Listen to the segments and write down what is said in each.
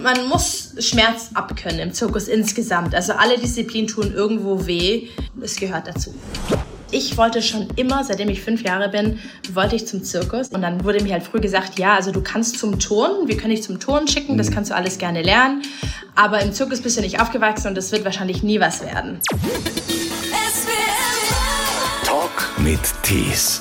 Man muss Schmerz abkönnen im Zirkus insgesamt. Also alle Disziplinen tun irgendwo weh. Es gehört dazu. Ich wollte schon immer, seitdem ich fünf Jahre bin, wollte ich zum Zirkus. Und dann wurde mir halt früh gesagt, ja, also du kannst zum Turnen, wir können dich zum Turnen schicken, das mhm. kannst du alles gerne lernen. Aber im Zirkus bist du nicht aufgewachsen und das wird wahrscheinlich nie was werden. Talk mit Tees.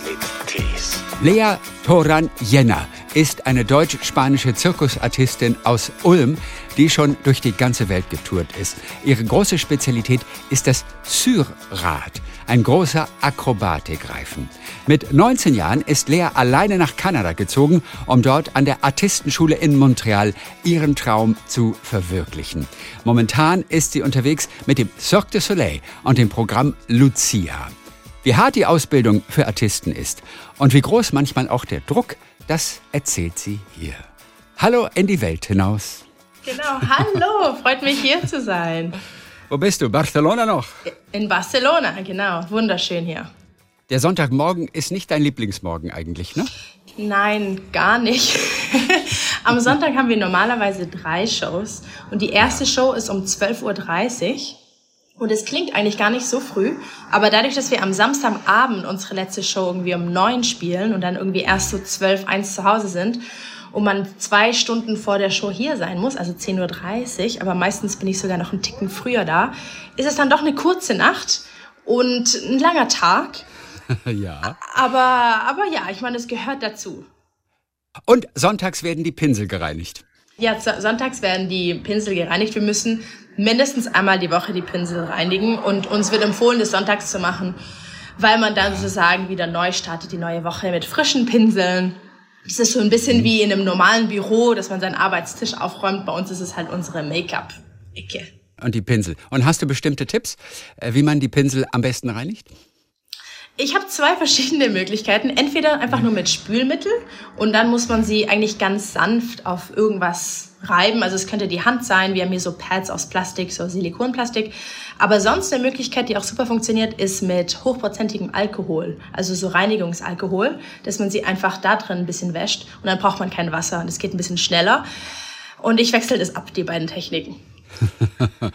Lea Toran Jenner ist eine deutsch-spanische Zirkusartistin aus Ulm, die schon durch die ganze Welt getourt ist. Ihre große Spezialität ist das Syrrad, ein großer Akrobatikreifen. Mit 19 Jahren ist Lea alleine nach Kanada gezogen, um dort an der Artistenschule in Montreal ihren Traum zu verwirklichen. Momentan ist sie unterwegs mit dem Cirque du Soleil und dem Programm Lucia. Wie hart die Ausbildung für Artisten ist und wie groß manchmal auch der Druck, das erzählt sie hier. Hallo in die Welt hinaus. Genau, hallo, freut mich hier zu sein. Wo bist du? Barcelona noch? In Barcelona, genau. Wunderschön hier. Der Sonntagmorgen ist nicht dein Lieblingsmorgen eigentlich, ne? Nein, gar nicht. Am Sonntag haben wir normalerweise drei Shows und die erste Show ist um 12.30 Uhr. Und es klingt eigentlich gar nicht so früh, aber dadurch, dass wir am Samstagabend unsere letzte Show irgendwie um neun spielen und dann irgendwie erst so zwölf, eins zu Hause sind und man zwei Stunden vor der Show hier sein muss, also 10.30 Uhr, aber meistens bin ich sogar noch einen Ticken früher da, ist es dann doch eine kurze Nacht und ein langer Tag. ja. Aber, aber ja, ich meine, es gehört dazu. Und sonntags werden die Pinsel gereinigt. Ja, sonntags werden die Pinsel gereinigt. Wir müssen mindestens einmal die Woche die Pinsel reinigen und uns wird empfohlen, das sonntags zu machen, weil man dann sozusagen wieder neu startet, die neue Woche mit frischen Pinseln. Das ist so ein bisschen wie in einem normalen Büro, dass man seinen Arbeitstisch aufräumt. Bei uns ist es halt unsere Make-up-Ecke. Und die Pinsel. Und hast du bestimmte Tipps, äh, wie man die Pinsel am besten reinigt? Ich habe zwei verschiedene Möglichkeiten. Entweder einfach nur mit Spülmittel und dann muss man sie eigentlich ganz sanft auf irgendwas reiben. Also es könnte die Hand sein. Wir haben hier so Pads aus Plastik, so Silikonplastik. Aber sonst eine Möglichkeit, die auch super funktioniert, ist mit hochprozentigem Alkohol. Also so Reinigungsalkohol, dass man sie einfach da drin ein bisschen wäscht und dann braucht man kein Wasser und es geht ein bisschen schneller. Und ich wechsle das ab, die beiden Techniken.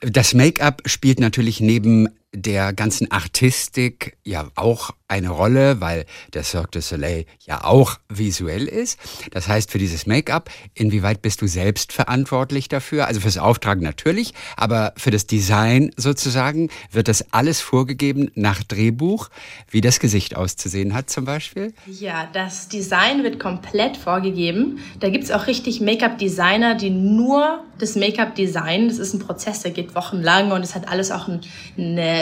das Make-up spielt natürlich neben der ganzen Artistik ja auch eine Rolle, weil der Cirque du Soleil ja auch visuell ist. Das heißt, für dieses Make-up, inwieweit bist du selbst verantwortlich dafür? Also fürs Auftragen natürlich, aber für das Design sozusagen wird das alles vorgegeben nach Drehbuch, wie das Gesicht auszusehen hat zum Beispiel? Ja, das Design wird komplett vorgegeben. Da gibt's auch richtig Make-up-Designer, die nur das Make-up designen. Das ist ein Prozess, der geht wochenlang und es hat alles auch eine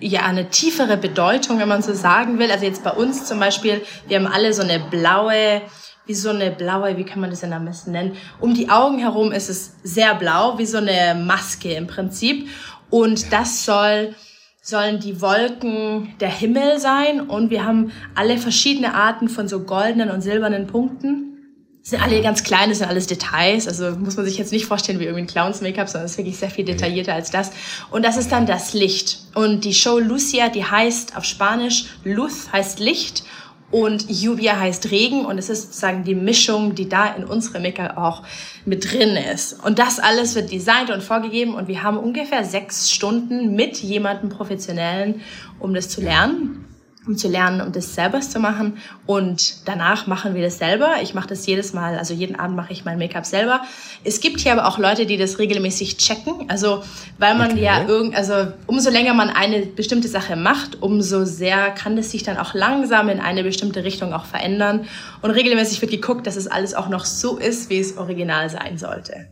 ja, eine tiefere Bedeutung, wenn man so sagen will. Also jetzt bei uns zum Beispiel, wir haben alle so eine blaue, wie so eine blaue, wie kann man das denn am besten nennen? Um die Augen herum ist es sehr blau, wie so eine Maske im Prinzip. Und das soll, sollen die Wolken der Himmel sein. Und wir haben alle verschiedene Arten von so goldenen und silbernen Punkten sind alle ganz klein, das sind alles Details. Also muss man sich jetzt nicht vorstellen wie irgendwie ein Clowns-Make-up, sondern es ist wirklich sehr viel detaillierter als das. Und das ist dann das Licht. Und die Show Lucia, die heißt auf Spanisch Luz heißt Licht und Lluvia heißt Regen und es ist sozusagen die Mischung, die da in unserem Make-up auch mit drin ist. Und das alles wird designt und vorgegeben und wir haben ungefähr sechs Stunden mit jemandem Professionellen, um das zu lernen um zu lernen, um das selber zu machen. Und danach machen wir das selber. Ich mache das jedes Mal, also jeden Abend mache ich mein Make-up selber. Es gibt hier aber auch Leute, die das regelmäßig checken. Also weil man okay. ja irgend, also umso länger man eine bestimmte Sache macht, umso sehr kann das sich dann auch langsam in eine bestimmte Richtung auch verändern. Und regelmäßig wird geguckt, dass es alles auch noch so ist, wie es original sein sollte.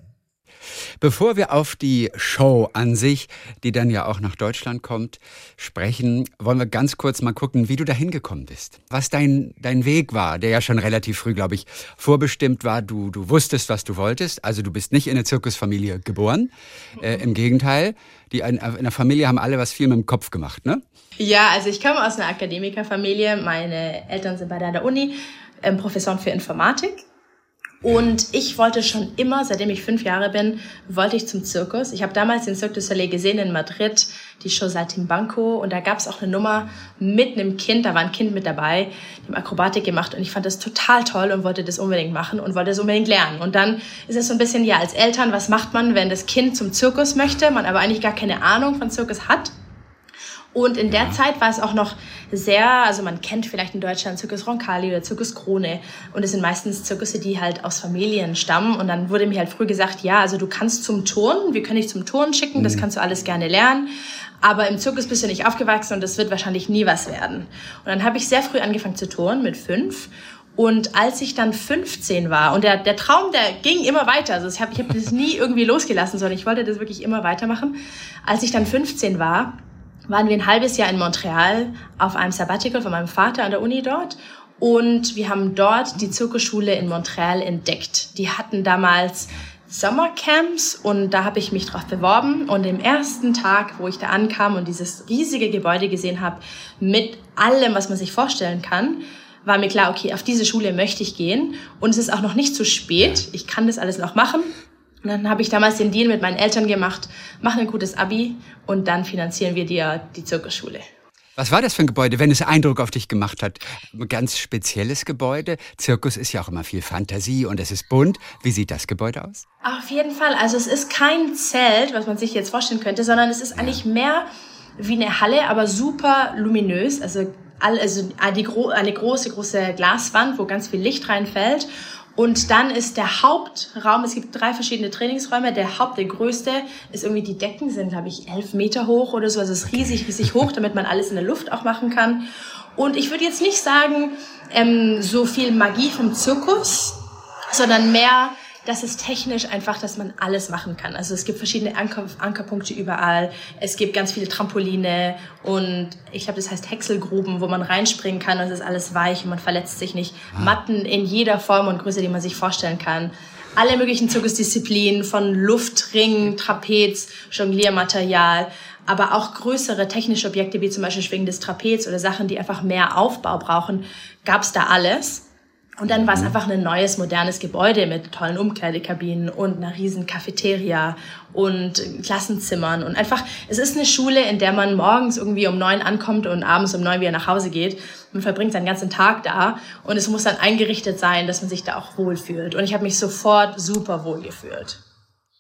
Bevor wir auf die Show an sich, die dann ja auch nach Deutschland kommt, sprechen, wollen wir ganz kurz mal gucken, wie du da hingekommen bist. Was dein, dein Weg war, der ja schon relativ früh, glaube ich, vorbestimmt war. Du, du wusstest, was du wolltest. Also du bist nicht in eine Zirkusfamilie geboren. Äh, Im Gegenteil, die in, in der Familie haben alle was viel mit dem Kopf gemacht, ne? Ja, also ich komme aus einer Akademikerfamilie. Meine Eltern sind bei der Uni, ähm, Professoren für Informatik. Und ich wollte schon immer, seitdem ich fünf Jahre bin, wollte ich zum Zirkus. Ich habe damals den Cirque du Soleil gesehen in Madrid, die Show Saltimbanco. Und da gab es auch eine Nummer mit einem Kind, da war ein Kind mit dabei, haben Akrobatik gemacht. Und ich fand das total toll und wollte das unbedingt machen und wollte das unbedingt lernen. Und dann ist es so ein bisschen, ja, als Eltern, was macht man, wenn das Kind zum Zirkus möchte, man aber eigentlich gar keine Ahnung von Zirkus hat? Und in der ja. Zeit war es auch noch sehr, also man kennt vielleicht in Deutschland Zirkus Roncalli oder Zirkus Krone. Und es sind meistens Zirkusse, die halt aus Familien stammen. Und dann wurde mir halt früh gesagt, ja, also du kannst zum Turnen, wir können dich zum Turnen schicken, das mhm. kannst du alles gerne lernen. Aber im Zirkus bist du nicht aufgewachsen und das wird wahrscheinlich nie was werden. Und dann habe ich sehr früh angefangen zu turnen, mit fünf. Und als ich dann 15 war, und der, der Traum, der ging immer weiter, also ich habe ich hab das nie irgendwie losgelassen, sondern ich wollte das wirklich immer weitermachen. Als ich dann 15 war, waren wir ein halbes Jahr in Montreal auf einem Sabbatical von meinem Vater an der Uni dort. Und wir haben dort die Zirkusschule in Montreal entdeckt. Die hatten damals Sommercamps und da habe ich mich drauf beworben. Und im ersten Tag, wo ich da ankam und dieses riesige Gebäude gesehen habe, mit allem, was man sich vorstellen kann, war mir klar, okay, auf diese Schule möchte ich gehen. Und es ist auch noch nicht zu spät. Ich kann das alles noch machen. Und dann habe ich damals den Deal mit meinen Eltern gemacht, mach ein gutes Abi und dann finanzieren wir dir die Zirkusschule. Was war das für ein Gebäude, wenn es Eindruck auf dich gemacht hat? Ein ganz spezielles Gebäude. Zirkus ist ja auch immer viel Fantasie und es ist bunt. Wie sieht das Gebäude aus? Auf jeden Fall. Also es ist kein Zelt, was man sich jetzt vorstellen könnte, sondern es ist ja. eigentlich mehr wie eine Halle, aber super luminös. Also, also eine große, große Glaswand, wo ganz viel Licht reinfällt. Und dann ist der Hauptraum, es gibt drei verschiedene Trainingsräume. Der Haupt, der größte, ist irgendwie, die Decken sind, glaube ich, elf Meter hoch oder so. Also es ist riesig, riesig hoch, damit man alles in der Luft auch machen kann. Und ich würde jetzt nicht sagen, ähm, so viel Magie vom Zirkus, sondern mehr das ist technisch einfach, dass man alles machen kann. Also es gibt verschiedene Anker, Ankerpunkte überall. Es gibt ganz viele Trampoline und ich glaube, das heißt Häckselgruben, wo man reinspringen kann. Und es ist alles weich und man verletzt sich nicht. Ah. Matten in jeder Form und Größe, die man sich vorstellen kann. Alle möglichen Zirkusdisziplinen von Luftring, Trapez, Jongliermaterial, aber auch größere technische Objekte wie zum Beispiel schwingendes Trapez oder Sachen, die einfach mehr Aufbau brauchen, gab es da alles. Und dann war es mhm. einfach ein neues, modernes Gebäude mit tollen Umkleidekabinen und einer riesen Cafeteria und Klassenzimmern und einfach, es ist eine Schule, in der man morgens irgendwie um neun ankommt und abends um neun wieder nach Hause geht. Man verbringt seinen ganzen Tag da und es muss dann eingerichtet sein, dass man sich da auch wohlfühlt. Und ich habe mich sofort super wohl gefühlt.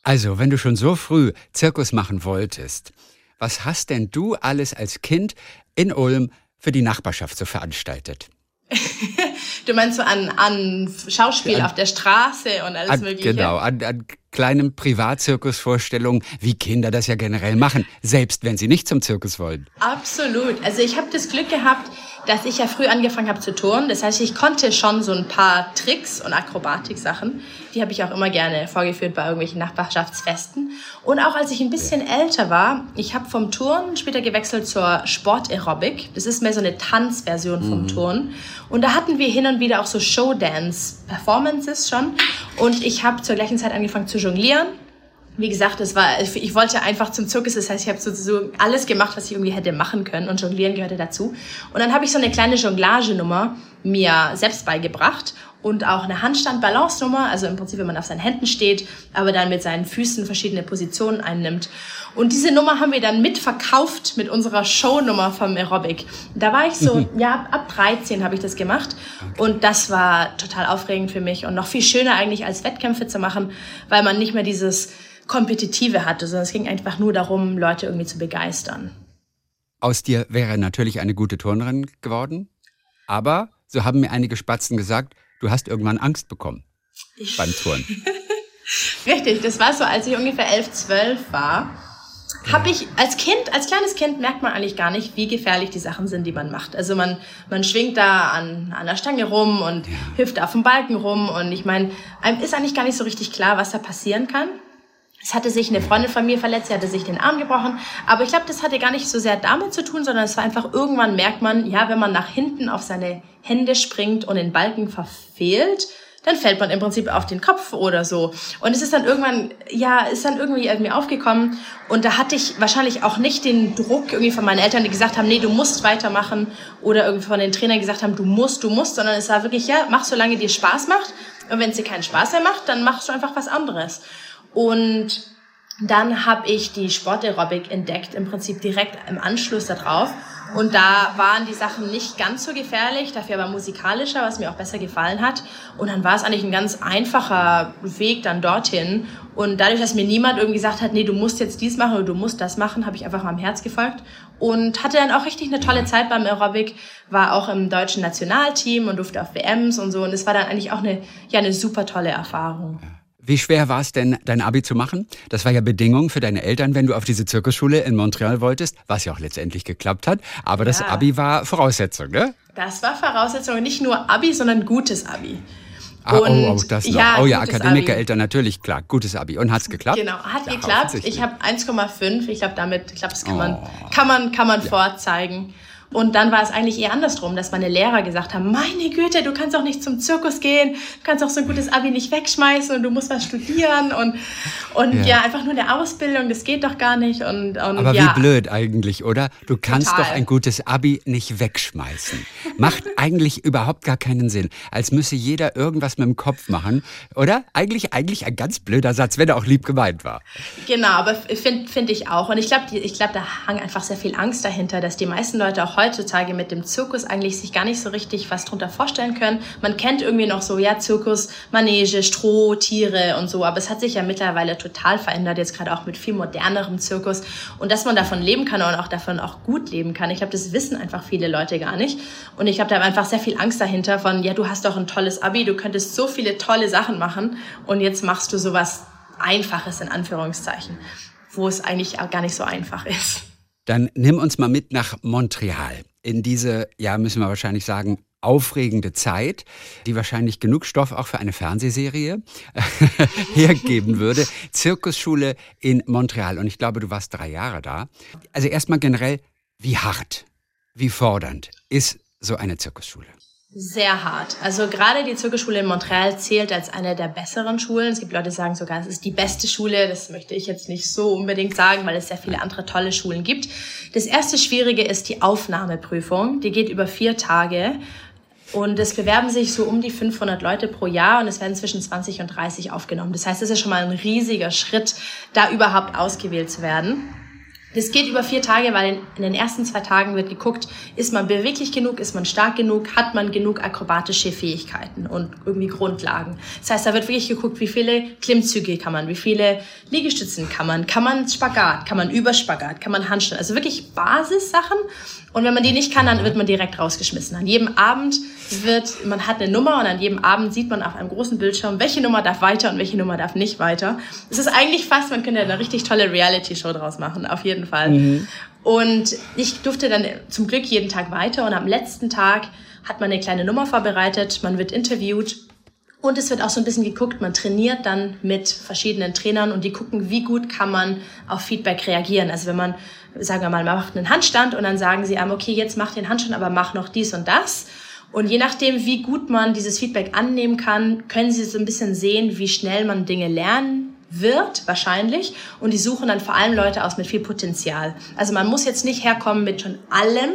Also, wenn du schon so früh Zirkus machen wolltest, was hast denn du alles als Kind in Ulm für die Nachbarschaft so veranstaltet? du meinst so an, an Schauspiel an, auf der Straße und alles an, Mögliche? Genau, an, an kleinen Privatzirkusvorstellungen, wie Kinder das ja generell machen, selbst wenn sie nicht zum Zirkus wollen. Absolut. Also ich habe das Glück gehabt, dass ich ja früh angefangen habe zu turnen. Das heißt, ich konnte schon so ein paar Tricks und Akrobatik-Sachen. Die habe ich auch immer gerne vorgeführt bei irgendwelchen Nachbarschaftsfesten. Und auch als ich ein bisschen älter war, ich habe vom Turnen später gewechselt zur Sport-Aerobic. Das ist mehr so eine Tanzversion vom mhm. Turnen. Und da hatten wir hin und wieder auch so Showdance-Performances schon. Und ich habe zur gleichen Zeit angefangen zu jonglieren wie gesagt, es war, ich wollte einfach zum Zirkus, das heißt, ich habe sozusagen alles gemacht, was ich irgendwie hätte machen können und Jonglieren gehörte dazu. Und dann habe ich so eine kleine Jonglagenummer mir selbst beigebracht und auch eine Handstand-Balance-Nummer, also im Prinzip, wenn man auf seinen Händen steht, aber dann mit seinen Füßen verschiedene Positionen einnimmt. Und diese Nummer haben wir dann mitverkauft mit unserer Shownummer vom Aerobic. Da war ich so, ja, ab 13 habe ich das gemacht und das war total aufregend für mich und noch viel schöner eigentlich als Wettkämpfe zu machen, weil man nicht mehr dieses Kompetitive hatte, sondern es ging einfach nur darum, Leute irgendwie zu begeistern. Aus dir wäre natürlich eine gute Turnerin geworden, aber, so haben mir einige Spatzen gesagt, du hast irgendwann Angst bekommen beim Turnen. Richtig, das war so, als ich ungefähr elf, zwölf war. Habe ich als Kind, als kleines Kind merkt man eigentlich gar nicht, wie gefährlich die Sachen sind, die man macht. Also man, man schwingt da an, an der Stange rum und ja. hüpft auf dem Balken rum und ich meine, einem ist eigentlich gar nicht so richtig klar, was da passieren kann. Es hatte sich eine Freundin von mir verletzt, sie hatte sich den Arm gebrochen. Aber ich glaube, das hatte gar nicht so sehr damit zu tun, sondern es war einfach irgendwann merkt man, ja, wenn man nach hinten auf seine Hände springt und den Balken verfehlt, dann fällt man im Prinzip auf den Kopf oder so. Und es ist dann irgendwann, ja, ist dann irgendwie irgendwie aufgekommen. Und da hatte ich wahrscheinlich auch nicht den Druck irgendwie von meinen Eltern, die gesagt haben, nee, du musst weitermachen. Oder irgendwie von den Trainern gesagt haben, du musst, du musst. Sondern es war wirklich, ja, mach, solange dir Spaß macht. Und wenn es dir keinen Spaß mehr macht, dann machst du einfach was anderes. Und dann habe ich die Sportaerobik entdeckt, im Prinzip direkt im Anschluss darauf. Und da waren die Sachen nicht ganz so gefährlich, dafür aber musikalischer, was mir auch besser gefallen hat. Und dann war es eigentlich ein ganz einfacher Weg dann dorthin. Und dadurch, dass mir niemand irgendwie gesagt hat, nee, du musst jetzt dies machen oder du musst das machen, habe ich einfach meinem Herz gefolgt und hatte dann auch richtig eine tolle Zeit beim Aerobic, war auch im deutschen Nationalteam und durfte auf WMs und so. Und es war dann eigentlich auch eine, ja, eine super tolle Erfahrung. Wie schwer war es denn, dein Abi zu machen? Das war ja Bedingung für deine Eltern, wenn du auf diese Zirkusschule in Montreal wolltest, was ja auch letztendlich geklappt hat. Aber das ja. Abi war Voraussetzung, ne? Das war Voraussetzung, nicht nur Abi, sondern gutes Abi. Ah, und, oh, oh, das noch. Ja, oh ja, Akademikereltern natürlich, klar. Gutes Abi. Und hat's geklappt? Genau, hat ja, geklappt. Ich habe 1,5. Ich glaube, damit klappt es, kann man, oh. kann man, kann man ja. vorzeigen. Und dann war es eigentlich eher andersrum, dass meine Lehrer gesagt haben, meine Güte, du kannst auch nicht zum Zirkus gehen, du kannst auch so ein gutes Abi nicht wegschmeißen und du musst was studieren und, und ja, ja einfach nur eine Ausbildung, das geht doch gar nicht. Und, und Aber ja. wie blöd eigentlich, oder? Du kannst Total. doch ein gutes Abi nicht wegschmeißen. Macht eigentlich überhaupt gar keinen Sinn. Als müsse jeder irgendwas mit dem Kopf machen, oder? Eigentlich, eigentlich ein ganz blöder Satz, wenn er auch lieb gemeint war. Genau, aber finde find ich auch. Und ich glaube, ich glaub, da hang einfach sehr viel Angst dahinter, dass die meisten Leute auch heutzutage mit dem Zirkus eigentlich sich gar nicht so richtig was drunter vorstellen können. Man kennt irgendwie noch so, ja, Zirkus, Manege, Stroh, Tiere und so, aber es hat sich ja mittlerweile total verändert, jetzt gerade auch mit viel modernerem Zirkus. Und dass man davon leben kann und auch davon auch gut leben kann, ich glaube, das wissen einfach viele Leute gar nicht. Und ich glaube, da einfach sehr viel Angst dahinter von, ja, du hast doch ein tolles Abi, du könntest so viele tolle Sachen machen und jetzt machst du sowas Einfaches in Anführungszeichen, wo es eigentlich auch gar nicht so einfach ist. Dann nimm uns mal mit nach Montreal. In diese, ja, müssen wir wahrscheinlich sagen, aufregende Zeit, die wahrscheinlich genug Stoff auch für eine Fernsehserie hergeben würde. Zirkusschule in Montreal. Und ich glaube, du warst drei Jahre da. Also erstmal generell, wie hart, wie fordernd ist so eine Zirkusschule? Sehr hart. Also gerade die Zirkusschule in Montreal zählt als eine der besseren Schulen. Es gibt Leute, die sagen sogar, es ist die beste Schule. Das möchte ich jetzt nicht so unbedingt sagen, weil es sehr viele andere tolle Schulen gibt. Das erste Schwierige ist die Aufnahmeprüfung. Die geht über vier Tage. Und es bewerben sich so um die 500 Leute pro Jahr und es werden zwischen 20 und 30 aufgenommen. Das heißt, es ist schon mal ein riesiger Schritt, da überhaupt ausgewählt zu werden. Das geht über vier Tage, weil in den ersten zwei Tagen wird geguckt, ist man beweglich genug, ist man stark genug, hat man genug akrobatische Fähigkeiten und irgendwie Grundlagen. Das heißt, da wird wirklich geguckt, wie viele Klimmzüge kann man, wie viele Liegestützen kann man, kann man Spagat, kann man Überspagat, kann man Handstand, also wirklich Basissachen. Und wenn man die nicht kann, dann wird man direkt rausgeschmissen. An jedem Abend wird, man hat eine Nummer und an jedem Abend sieht man auf einem großen Bildschirm, welche Nummer darf weiter und welche Nummer darf nicht weiter. Es ist eigentlich fast, man könnte eine richtig tolle Reality-Show draus machen, auf jeden Fall. Mhm. Und ich durfte dann zum Glück jeden Tag weiter und am letzten Tag hat man eine kleine Nummer vorbereitet, man wird interviewt und es wird auch so ein bisschen geguckt, man trainiert dann mit verschiedenen Trainern und die gucken, wie gut kann man auf Feedback reagieren. Also wenn man, sagen wir mal, man macht einen Handstand und dann sagen sie einem, okay, jetzt mach den Handstand, aber mach noch dies und das. Und je nachdem, wie gut man dieses Feedback annehmen kann, können Sie so ein bisschen sehen, wie schnell man Dinge lernen wird, wahrscheinlich. Und die suchen dann vor allem Leute aus mit viel Potenzial. Also man muss jetzt nicht herkommen mit schon allem.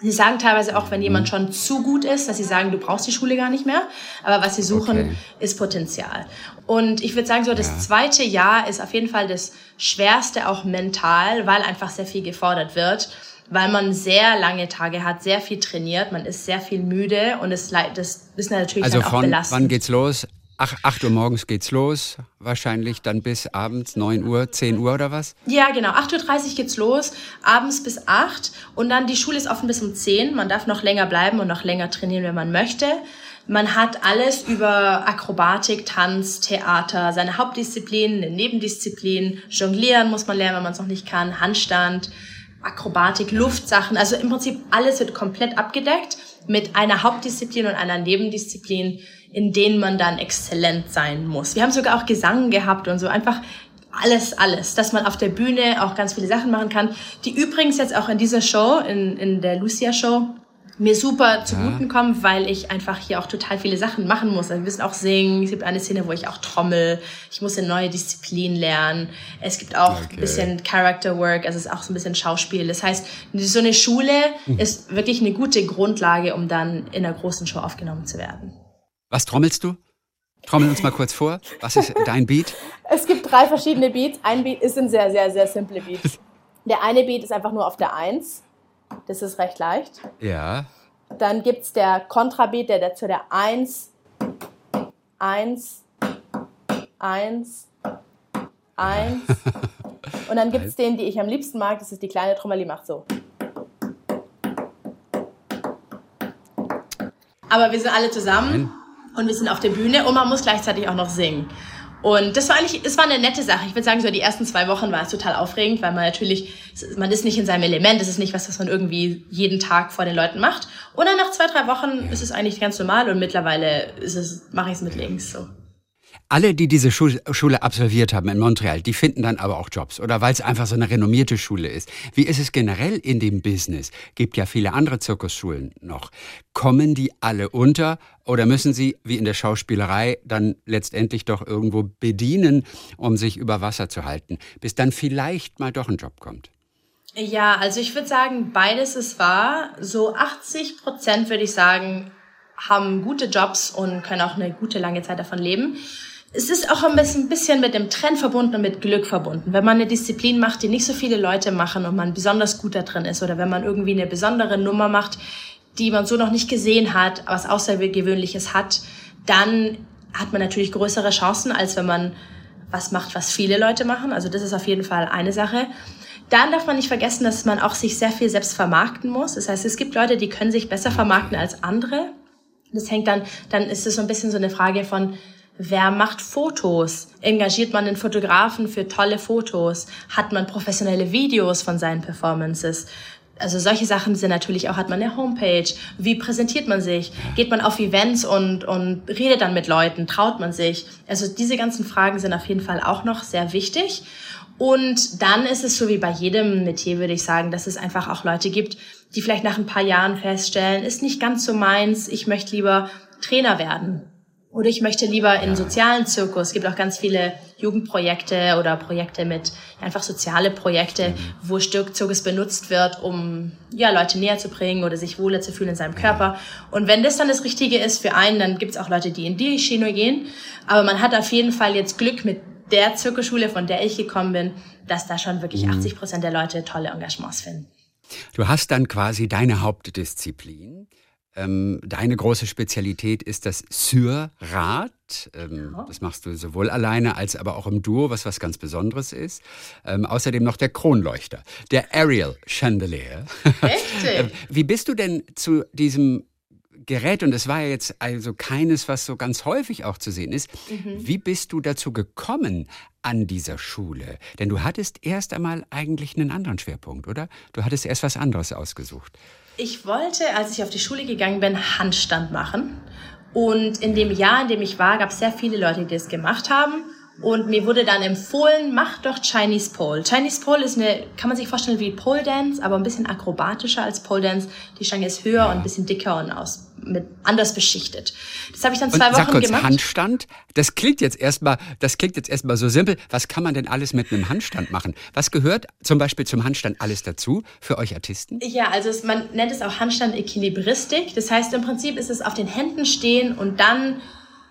Sie sagen teilweise auch, wenn jemand mhm. schon zu gut ist, dass sie sagen, du brauchst die Schule gar nicht mehr. Aber was sie suchen, okay. ist Potenzial. Und ich würde sagen, so das ja. zweite Jahr ist auf jeden Fall das schwerste auch mental, weil einfach sehr viel gefordert wird weil man sehr lange Tage hat, sehr viel trainiert, man ist sehr viel müde und es, das ist natürlich also dann auch von, belastend. Wann geht's los? Ach, 8 Uhr morgens geht's los, wahrscheinlich dann bis abends 9 Uhr, 10 Uhr oder was? Ja, genau. 8.30 Uhr geht's los, abends bis 8 und dann die Schule ist offen bis um 10. Man darf noch länger bleiben und noch länger trainieren, wenn man möchte. Man hat alles über Akrobatik, Tanz, Theater, seine Hauptdisziplinen, eine Nebendisziplin. Jonglieren muss man lernen, wenn man es noch nicht kann, Handstand, Akrobatik, Luftsachen. Also im Prinzip alles wird komplett abgedeckt mit einer Hauptdisziplin und einer Nebendisziplin, in denen man dann exzellent sein muss. Wir haben sogar auch Gesang gehabt und so einfach alles, alles, dass man auf der Bühne auch ganz viele Sachen machen kann, die übrigens jetzt auch in dieser Show, in, in der Lucia Show, mir super zuguten kommen, weil ich einfach hier auch total viele Sachen machen muss. Also wir müssen auch singen. Es gibt eine Szene, wo ich auch trommel. Ich muss eine neue Disziplin lernen. Es gibt auch okay. ein bisschen Character Work. Also es ist auch so ein bisschen Schauspiel. Das heißt, so eine Schule mhm. ist wirklich eine gute Grundlage, um dann in einer großen Show aufgenommen zu werden. Was trommelst du? Trommel uns mal kurz vor. Was ist dein Beat? Es gibt drei verschiedene Beats. Ein Beat ist ein sehr, sehr, sehr simple Beat. Der eine Beat ist einfach nur auf der Eins. Das ist recht leicht. Ja. Dann gibt es der Kontrabeat, der, der zu der Eins, Eins, Eins, Eins. Und dann gibt es den, die ich am liebsten mag, das ist die kleine Trommel, die macht so. Aber wir sind alle zusammen und wir sind auf der Bühne und man muss gleichzeitig auch noch singen. Und das war eigentlich, es war eine nette Sache. Ich würde sagen, so die ersten zwei Wochen war es total aufregend, weil man natürlich, man ist nicht in seinem Element, es ist nicht was, was man irgendwie jeden Tag vor den Leuten macht. Und dann nach zwei, drei Wochen ist es eigentlich ganz normal und mittlerweile ist es, mache ich es mit links so. Alle, die diese Schule absolviert haben in Montreal, die finden dann aber auch Jobs oder weil es einfach so eine renommierte Schule ist. Wie ist es generell in dem Business? Gibt ja viele andere Zirkusschulen noch. Kommen die alle unter oder müssen sie, wie in der Schauspielerei, dann letztendlich doch irgendwo bedienen, um sich über Wasser zu halten, bis dann vielleicht mal doch ein Job kommt? Ja, also ich würde sagen, beides ist wahr. So 80 Prozent würde ich sagen, haben gute Jobs und können auch eine gute lange Zeit davon leben es ist auch ein bisschen, mit dem Trend verbunden und mit Glück verbunden. Wenn man eine Disziplin macht, die nicht so viele Leute machen und man besonders gut da drin ist oder wenn man irgendwie eine besondere Nummer macht, die man so noch nicht gesehen hat, was Außergewöhnliches hat, dann hat man natürlich größere Chancen, als wenn man was macht, was viele Leute machen. Also das ist auf jeden Fall eine Sache. Dann darf man nicht vergessen, dass man auch sich sehr viel selbst vermarkten muss. Das heißt, es gibt Leute, die können sich besser vermarkten als andere. Das hängt dann, dann ist es so ein bisschen so eine Frage von, Wer macht Fotos? Engagiert man einen Fotografen für tolle Fotos? Hat man professionelle Videos von seinen Performances? Also solche Sachen sind natürlich auch, hat man eine Homepage? Wie präsentiert man sich? Geht man auf Events und, und redet dann mit Leuten? Traut man sich? Also diese ganzen Fragen sind auf jeden Fall auch noch sehr wichtig. Und dann ist es so wie bei jedem Metier, würde ich sagen, dass es einfach auch Leute gibt, die vielleicht nach ein paar Jahren feststellen, ist nicht ganz so meins, ich möchte lieber Trainer werden oder ich möchte lieber in sozialen Zirkus. Es gibt auch ganz viele Jugendprojekte oder Projekte mit einfach soziale Projekte, mhm. wo Zirkus benutzt wird, um ja Leute näher zu bringen oder sich wohler zu fühlen in seinem Körper. Und wenn das dann das Richtige ist für einen, dann gibt es auch Leute, die in die Schiene gehen. Aber man hat auf jeden Fall jetzt Glück mit der Zirkusschule, von der ich gekommen bin, dass da schon wirklich mhm. 80 Prozent der Leute tolle Engagements finden. Du hast dann quasi deine Hauptdisziplin. Ähm, deine große Spezialität ist das Syrrad. Ähm, ja. Das machst du sowohl alleine als aber auch im Duo, was was ganz Besonderes ist. Ähm, außerdem noch der Kronleuchter, der Ariel Chandelier. Ähm, wie bist du denn zu diesem Gerät, und es war ja jetzt also keines, was so ganz häufig auch zu sehen ist. Mhm. Wie bist du dazu gekommen an dieser Schule? Denn du hattest erst einmal eigentlich einen anderen Schwerpunkt, oder? Du hattest erst was anderes ausgesucht. Ich wollte, als ich auf die Schule gegangen bin, Handstand machen. Und in dem Jahr, in dem ich war, gab es sehr viele Leute, die das gemacht haben. Und mir wurde dann empfohlen, mach doch Chinese Pole. Chinese Pole ist eine, kann man sich vorstellen wie Pole Dance, aber ein bisschen akrobatischer als Pole Dance. Die Stange ist höher und ein bisschen dicker und aus, mit, anders beschichtet. Das habe ich dann zwei und Wochen sag kurz, gemacht. Handstand, das klingt jetzt erstmal, das klingt jetzt erstmal so simpel. Was kann man denn alles mit einem Handstand machen? Was gehört zum Beispiel zum Handstand alles dazu für euch Artisten? Ja, also es, man nennt es auch Handstand Equilibristik. Das heißt, im Prinzip ist es auf den Händen stehen und dann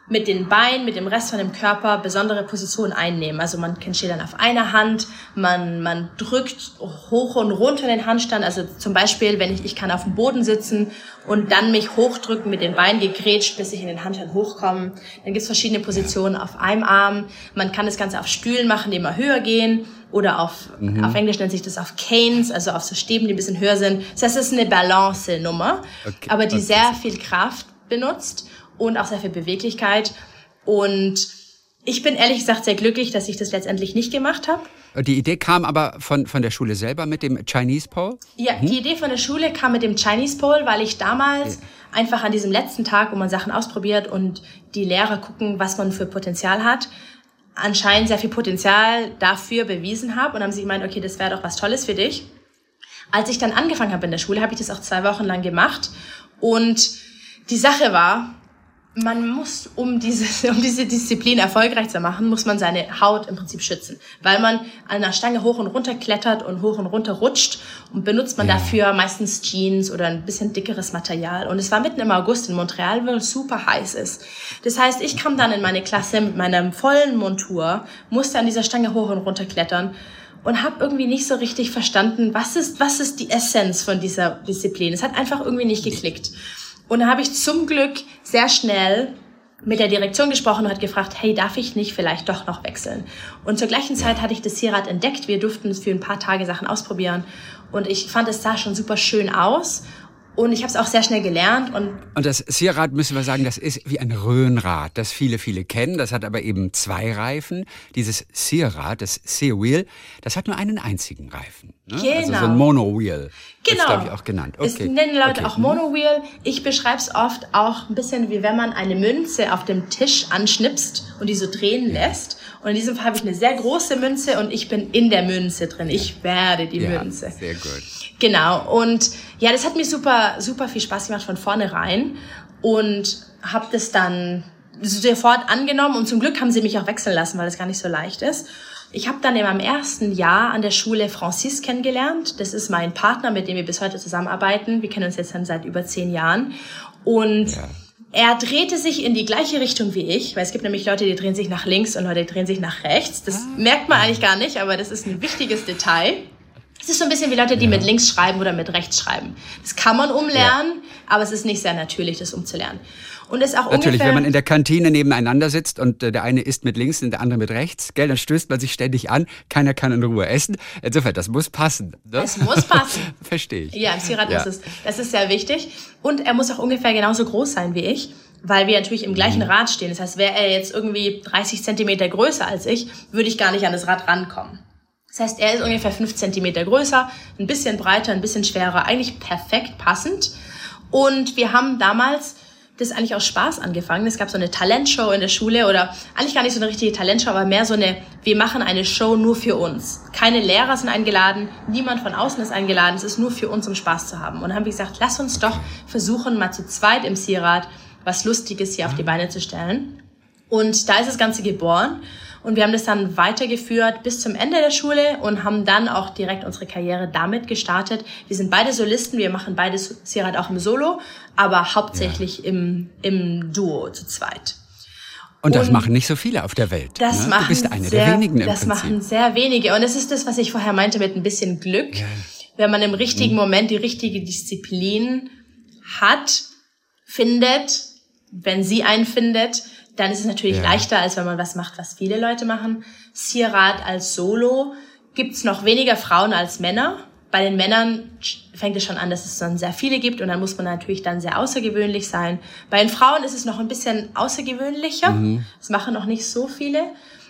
mit den Beinen, mit dem Rest von dem Körper besondere Positionen einnehmen. Also man steht dann auf einer Hand, man, man drückt hoch und runter den Handstand. Also zum Beispiel, wenn ich, ich kann auf dem Boden sitzen und dann mich hochdrücken, mit den Beinen gegrätscht, bis ich in den Handstand hochkomme. Dann gibt es verschiedene Positionen auf einem Arm. Man kann das Ganze auf Stühlen machen, die immer höher gehen. Oder auf, mhm. auf Englisch nennt sich das auf Canes, also auf so Stäben, die ein bisschen höher sind. Das heißt, es ist eine Balance-Nummer, okay. aber die okay. sehr viel Kraft benutzt und auch sehr viel Beweglichkeit. Und ich bin ehrlich gesagt sehr glücklich, dass ich das letztendlich nicht gemacht habe. Die Idee kam aber von, von der Schule selber mit dem Chinese Pole? Ja, hm? die Idee von der Schule kam mit dem Chinese Pole, weil ich damals ja. einfach an diesem letzten Tag, wo man Sachen ausprobiert und die Lehrer gucken, was man für Potenzial hat, anscheinend sehr viel Potenzial dafür bewiesen habe und haben sie gemeint, okay, das wäre doch was Tolles für dich. Als ich dann angefangen habe in der Schule, habe ich das auch zwei Wochen lang gemacht und die Sache war, man muss, um diese, um diese Disziplin erfolgreich zu machen, muss man seine Haut im Prinzip schützen. Weil man an einer Stange hoch und runter klettert und hoch und runter rutscht und benutzt man ja. dafür meistens Jeans oder ein bisschen dickeres Material. Und es war mitten im August in Montreal, weil es super heiß ist. Das heißt, ich kam dann in meine Klasse mit meiner vollen Montur, musste an dieser Stange hoch und runter klettern und habe irgendwie nicht so richtig verstanden, was ist, was ist die Essenz von dieser Disziplin. Es hat einfach irgendwie nicht geklickt. Und da habe ich zum Glück sehr schnell mit der Direktion gesprochen und hat gefragt, hey, darf ich nicht vielleicht doch noch wechseln? Und zur gleichen Zeit hatte ich das Sierrad entdeckt. Wir durften für ein paar Tage Sachen ausprobieren. Und ich fand, es sah schon super schön aus. Und ich habe es auch sehr schnell gelernt. Und, und das Sierrad, müssen wir sagen, das ist wie ein Röhnrad, das viele, viele kennen. Das hat aber eben zwei Reifen. Dieses Sierrad, das Searwheel, das hat nur einen einzigen Reifen. Ne? Genau. Also so ein Monowheel. Genau. glaube ich, auch genannt. Okay. Es nennen Leute okay. auch Monowheel. Ich beschreibe es oft auch ein bisschen wie wenn man eine Münze auf dem Tisch anschnipst und die so drehen ja. lässt. Und in diesem Fall habe ich eine sehr große Münze und ich bin in der Münze drin. Ich werde die ja, Münze. Sehr gut. Genau. Und ja, das hat mir super, super viel Spaß gemacht von vornherein und habe das dann sofort angenommen und zum Glück haben sie mich auch wechseln lassen, weil das gar nicht so leicht ist. Ich habe dann in meinem ersten Jahr an der Schule Francis kennengelernt. Das ist mein Partner, mit dem wir bis heute zusammenarbeiten. Wir kennen uns jetzt dann seit über zehn Jahren. Und ja. Er drehte sich in die gleiche Richtung wie ich, weil es gibt nämlich Leute, die drehen sich nach links und Leute die drehen sich nach rechts. Das ah. merkt man eigentlich gar nicht, aber das ist ein wichtiges Detail. Es ist so ein bisschen wie Leute, die ja. mit links schreiben oder mit rechts schreiben. Das kann man umlernen, ja. aber es ist nicht sehr natürlich, das umzulernen. Und ist auch Natürlich, wenn man in der Kantine nebeneinander sitzt und äh, der eine isst mit links und der andere mit rechts, gell, dann stößt man sich ständig an, keiner kann in Ruhe essen. Insofern, das muss passen. Ne? Es muss passen. Verstehe ich. Ja, im Sierat ja. ist es. Das ist sehr wichtig. Und er muss auch ungefähr genauso groß sein wie ich weil wir natürlich im gleichen mhm. Rad stehen. Das heißt, wäre er jetzt irgendwie 30 Zentimeter größer als ich, würde ich gar nicht an das Rad rankommen. Das heißt, er ist ungefähr fünf Zentimeter größer, ein bisschen breiter, ein bisschen schwerer, eigentlich perfekt passend. Und wir haben damals das eigentlich aus Spaß angefangen. Es gab so eine Talentshow in der Schule oder eigentlich gar nicht so eine richtige Talentshow, aber mehr so eine, wir machen eine Show nur für uns. Keine Lehrer sind eingeladen, niemand von außen ist eingeladen, es ist nur für uns, um Spaß zu haben. Und dann haben wir gesagt, lass uns doch versuchen, mal zu zweit im Sierat was Lustiges hier auf die Beine zu stellen. Und da ist das Ganze geboren. Und wir haben das dann weitergeführt bis zum Ende der Schule und haben dann auch direkt unsere Karriere damit gestartet. Wir sind beide Solisten, wir machen beides Sierrat auch im Solo, aber hauptsächlich ja. im, im Duo zu zweit. Und das und machen nicht so viele auf der Welt. Das ne? machen du bist eine sehr, der wenigen im Das Prinzip. machen sehr wenige. Und es ist das, was ich vorher meinte mit ein bisschen Glück. Ja. Wenn man im richtigen mhm. Moment die richtige Disziplin hat, findet, wenn sie einen findet, dann ist es natürlich ja. leichter, als wenn man was macht, was viele Leute machen. Sierrad als Solo gibt's noch weniger Frauen als Männer. Bei den Männern fängt es schon an, dass es dann sehr viele gibt und dann muss man natürlich dann sehr außergewöhnlich sein. Bei den Frauen ist es noch ein bisschen außergewöhnlicher. Mhm. Das machen noch nicht so viele.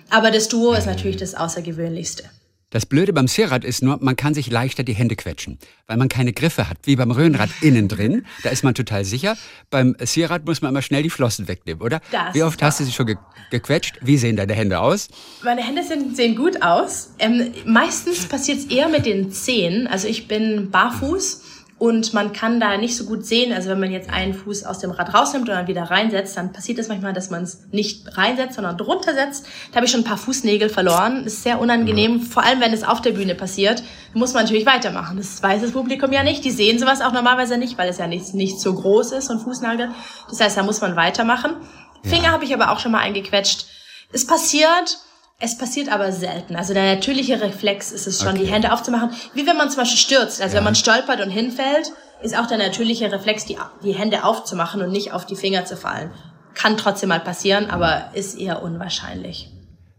Aber das Duo ist natürlich das Außergewöhnlichste. Das Blöde beim Sierrad ist nur, man kann sich leichter die Hände quetschen, weil man keine Griffe hat, wie beim Röhnrad innen drin. Da ist man total sicher. Beim Sierrad muss man immer schnell die Flossen wegnehmen, oder? Das wie oft hast du sie schon ge gequetscht? Wie sehen deine Hände aus? Meine Hände sind, sehen gut aus. Ähm, meistens passiert es eher mit den Zehen. Also ich bin barfuß und man kann da nicht so gut sehen, also wenn man jetzt einen Fuß aus dem Rad rausnimmt und dann wieder reinsetzt, dann passiert es manchmal, dass man es nicht reinsetzt, sondern drunter setzt. Da habe ich schon ein paar Fußnägel verloren. Das ist sehr unangenehm, vor allem wenn es auf der Bühne passiert. Muss man natürlich weitermachen. Das weiß das Publikum ja nicht. Die sehen sowas auch normalerweise nicht, weil es ja nicht, nicht so groß ist, so ein Fußnagel. Das heißt, da muss man weitermachen. Finger ja. habe ich aber auch schon mal eingequetscht. Es passiert, es passiert aber selten. Also der natürliche Reflex ist es schon, okay. die Hände aufzumachen. Wie wenn man zum Beispiel stürzt. Also ja. wenn man stolpert und hinfällt, ist auch der natürliche Reflex, die, die Hände aufzumachen und nicht auf die Finger zu fallen. Kann trotzdem mal passieren, aber ist eher unwahrscheinlich.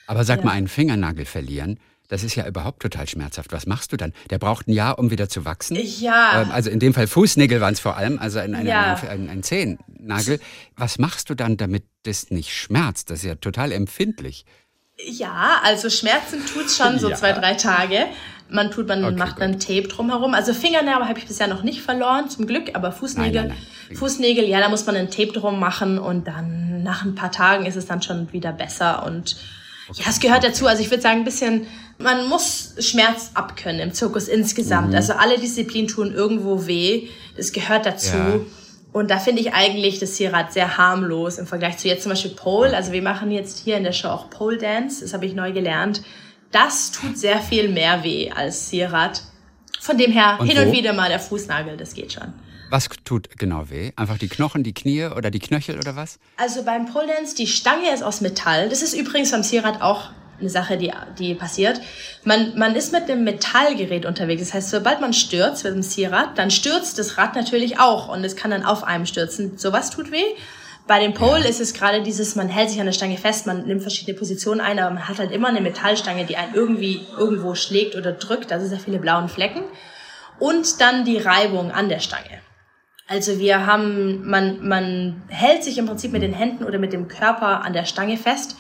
Aber sag ja. mal, einen Fingernagel verlieren, das ist ja überhaupt total schmerzhaft. Was machst du dann? Der braucht ein Jahr, um wieder zu wachsen. Ja. Ähm, also in dem Fall Fußnägel waren es vor allem, also ein, ein, ja. ein, ein, ein Zehennagel. Was machst du dann, damit das nicht schmerzt? Das ist ja total empfindlich. Ja, also Schmerzen tut's schon so ja. zwei, drei Tage. Man tut, man okay, macht dann Tape drumherum. Also Fingernägel habe ich bisher noch nicht verloren, zum Glück, aber Fußnägel, nein, nein, nein. Fußnägel, ja, da muss man ein Tape drum machen und dann nach ein paar Tagen ist es dann schon wieder besser und okay. ja, es gehört dazu. Also ich würde sagen, ein bisschen, man muss Schmerz abkönnen im Zirkus insgesamt. Mhm. Also alle Disziplinen tun irgendwo weh. Das gehört dazu. Ja. Und da finde ich eigentlich das Sierrad sehr harmlos im Vergleich zu jetzt zum Beispiel Pole. Also wir machen jetzt hier in der Show auch Pole Dance. Das habe ich neu gelernt. Das tut sehr viel mehr weh als Sierrad. Von dem her und hin wo? und wieder mal der Fußnagel, das geht schon. Was tut genau weh? Einfach die Knochen, die Knie oder die Knöchel oder was? Also beim Pole Dance, die Stange ist aus Metall. Das ist übrigens beim Sierrad auch eine Sache, die, die passiert. Man, man ist mit dem Metallgerät unterwegs. Das heißt, sobald man stürzt mit dem Zierrad, dann stürzt das Rad natürlich auch und es kann dann auf einem stürzen. Sowas tut weh. Bei dem Pole ist es gerade dieses, man hält sich an der Stange fest, man nimmt verschiedene Positionen ein, aber man hat halt immer eine Metallstange, die einen irgendwie irgendwo schlägt oder drückt. Da sind sehr viele blauen Flecken. Und dann die Reibung an der Stange. Also wir haben, man, man hält sich im Prinzip mit den Händen oder mit dem Körper an der Stange fest,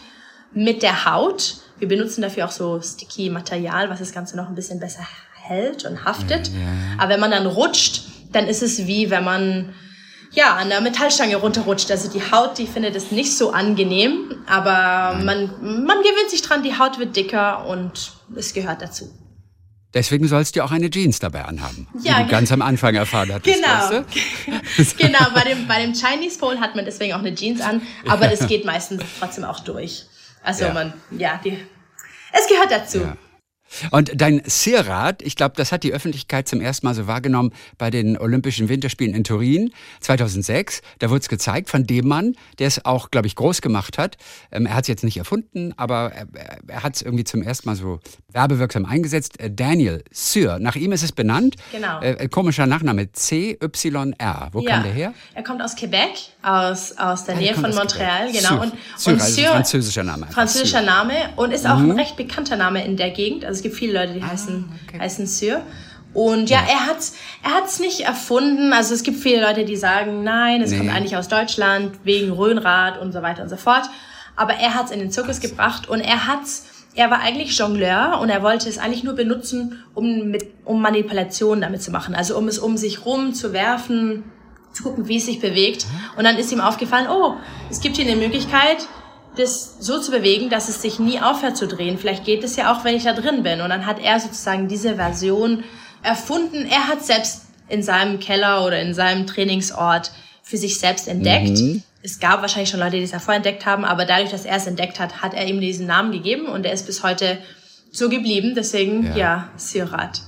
mit der Haut wir benutzen dafür auch so sticky Material, was das Ganze noch ein bisschen besser hält und haftet. Ja. Aber wenn man dann rutscht, dann ist es wie wenn man ja, an der Metallstange runterrutscht. Also die Haut, die findet es nicht so angenehm, aber man, man gewöhnt sich dran, die Haut wird dicker und es gehört dazu. Deswegen sollst du auch eine Jeans dabei anhaben, ja, wie du ganz am Anfang erfahren hattest. Genau, weißt du? genau. Bei dem, bei dem Chinese Pole hat man deswegen auch eine Jeans an, aber das geht meistens trotzdem auch durch. Also ja. man, ja, die, es gehört dazu. Ja. Und dein Sirrad, ich glaube, das hat die Öffentlichkeit zum ersten Mal so wahrgenommen bei den Olympischen Winterspielen in Turin 2006. Da wurde es gezeigt von dem Mann, der es auch, glaube ich, groß gemacht hat. Ähm, er hat es jetzt nicht erfunden, aber er, er hat es irgendwie zum ersten Mal so werbewirksam eingesetzt. Äh, Daniel Syr, nach ihm ist es benannt. Genau. Äh, komischer Nachname, C-Y-R. Wo ja. kam der her? Er kommt aus Quebec, aus, aus der ah, Nähe von Montreal. Quebec. Genau. Und, Syr, und also französischer Name. Französischer Syr. Name und ist auch mhm. ein recht bekannter Name in der Gegend. Also es gibt viele Leute, die ah, heißen, okay. heißen Sir. Und ja, ja, er hat er hat's nicht erfunden. Also es gibt viele Leute, die sagen, nein, es nee. kommt eigentlich aus Deutschland wegen Röhnrad und so weiter und so fort. Aber er hat's in den Zirkus Was? gebracht und er hat's er war eigentlich Jongleur und er wollte es eigentlich nur benutzen, um mit um Manipulationen damit zu machen, also um es um sich rum zu werfen, zu gucken, wie es sich bewegt. Und dann ist ihm aufgefallen, oh, es gibt hier eine Möglichkeit, das so zu bewegen, dass es sich nie aufhört zu drehen. Vielleicht geht es ja auch, wenn ich da drin bin. Und dann hat er sozusagen diese Version erfunden. Er hat selbst in seinem Keller oder in seinem Trainingsort für sich selbst entdeckt. Mhm. Es gab wahrscheinlich schon Leute, die es davor entdeckt haben, aber dadurch, dass er es entdeckt hat, hat er ihm diesen Namen gegeben und er ist bis heute so geblieben. Deswegen, ja, ja Sirat.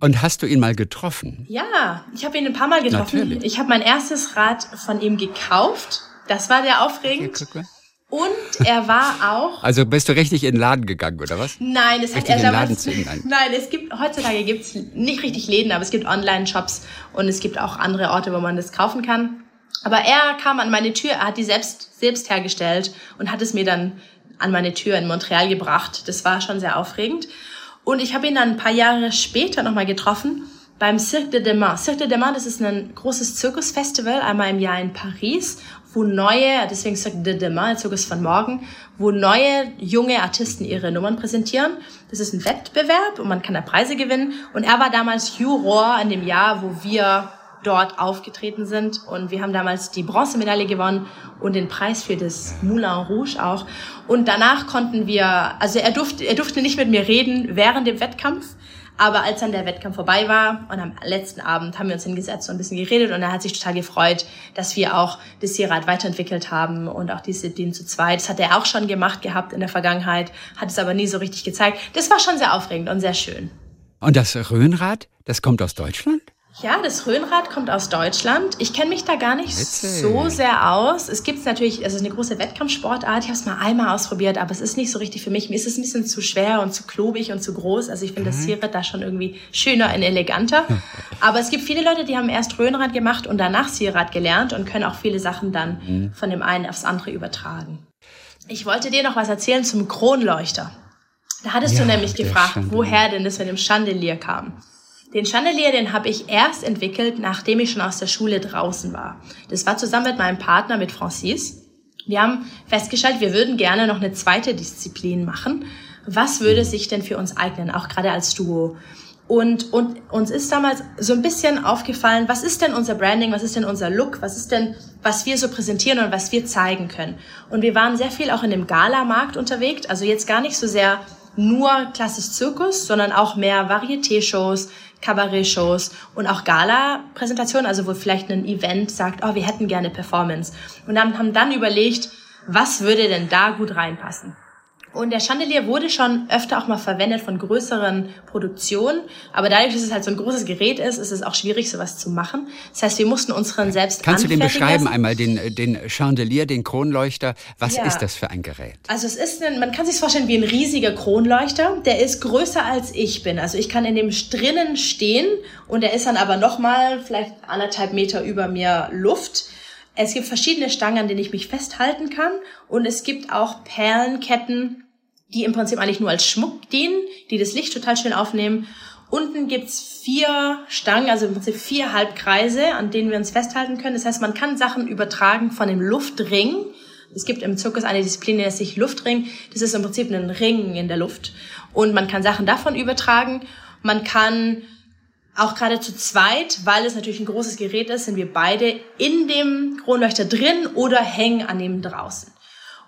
Und hast du ihn mal getroffen? Ja, ich habe ihn ein paar Mal getroffen. Natürlich. Ich habe mein erstes Rad von ihm gekauft. Das war sehr aufregend. Okay, und er war auch. Also bist du richtig in den Laden gegangen, oder was? Nein, es hat er damals. Nein. nein, es gibt, heutzutage gibt es nicht richtig Läden, aber es gibt Online-Shops und es gibt auch andere Orte, wo man das kaufen kann. Aber er kam an meine Tür, er hat die selbst, selbst hergestellt und hat es mir dann an meine Tür in Montreal gebracht. Das war schon sehr aufregend. Und ich habe ihn dann ein paar Jahre später nochmal getroffen beim Cirque de Demain. Cirque de Demain, das ist ein großes Zirkusfestival, einmal im Jahr in Paris wo neue, deswegen sagt de demain, Zirkus von morgen, wo neue junge Artisten ihre Nummern präsentieren. Das ist ein Wettbewerb und man kann da Preise gewinnen. Und er war damals Juror in dem Jahr, wo wir dort aufgetreten sind. Und wir haben damals die Bronzemedaille gewonnen und den Preis für das Moulin Rouge auch. Und danach konnten wir, also er durfte, er durfte nicht mit mir reden während dem Wettkampf. Aber als dann der Wettkampf vorbei war und am letzten Abend haben wir uns hingesetzt und ein bisschen geredet und er hat sich total gefreut, dass wir auch das Sierrad weiterentwickelt haben und auch die Disziplin zu zweit. Das hat er auch schon gemacht gehabt in der Vergangenheit, hat es aber nie so richtig gezeigt. Das war schon sehr aufregend und sehr schön. Und das Röhnrad, das kommt aus Deutschland? Ja, das Rhönrad kommt aus Deutschland. Ich kenne mich da gar nicht Witzig. so sehr aus. Es gibt natürlich, es ist eine große Wettkampfsportart. Ich habe es mal einmal ausprobiert, aber es ist nicht so richtig für mich. Mir ist es ein bisschen zu schwer und zu klobig und zu groß. Also ich finde mhm. das Sierrad da schon irgendwie schöner und eleganter. aber es gibt viele Leute, die haben erst Rhönrad gemacht und danach Sierrad gelernt und können auch viele Sachen dann mhm. von dem einen aufs andere übertragen. Ich wollte dir noch was erzählen zum Kronleuchter. Da hattest ja, du nämlich gefragt, woher denn das mit dem Chandelier kam. Den Chandelier, den habe ich erst entwickelt, nachdem ich schon aus der Schule draußen war. Das war zusammen mit meinem Partner, mit Francis. Wir haben festgestellt, wir würden gerne noch eine zweite Disziplin machen. Was würde sich denn für uns eignen, auch gerade als Duo? Und, und uns ist damals so ein bisschen aufgefallen, was ist denn unser Branding, was ist denn unser Look, was ist denn, was wir so präsentieren und was wir zeigen können. Und wir waren sehr viel auch in dem Gala-Markt unterwegs, also jetzt gar nicht so sehr nur klassisch Zirkus, sondern auch mehr Varieté-Shows, Kabarett-Shows und auch Gala-Präsentationen, also wo vielleicht ein Event sagt, oh, wir hätten gerne Performance. Und dann haben dann überlegt, was würde denn da gut reinpassen? Und der Chandelier wurde schon öfter auch mal verwendet von größeren Produktionen, aber dadurch, dass es halt so ein großes Gerät ist, ist es auch schwierig, sowas zu machen. Das heißt, wir mussten unseren selbst Kannst du den beschreiben einmal, den, den Chandelier, den Kronleuchter? Was ja. ist das für ein Gerät? Also es ist ein, man kann sich vorstellen wie ein riesiger Kronleuchter. Der ist größer als ich bin. Also ich kann in dem drinnen stehen und der ist dann aber nochmal vielleicht anderthalb Meter über mir Luft. Es gibt verschiedene Stangen, an denen ich mich festhalten kann. Und es gibt auch Perlenketten, die im Prinzip eigentlich nur als Schmuck dienen, die das Licht total schön aufnehmen. Unten gibt's vier Stangen, also im Prinzip vier Halbkreise, an denen wir uns festhalten können. Das heißt, man kann Sachen übertragen von dem Luftring. Es gibt im Zirkus eine Disziplin, die nennt sich Luftring. Das ist im Prinzip ein Ring in der Luft. Und man kann Sachen davon übertragen. Man kann auch gerade zu zweit, weil es natürlich ein großes Gerät ist, sind wir beide in dem Kronleuchter drin oder hängen an dem draußen.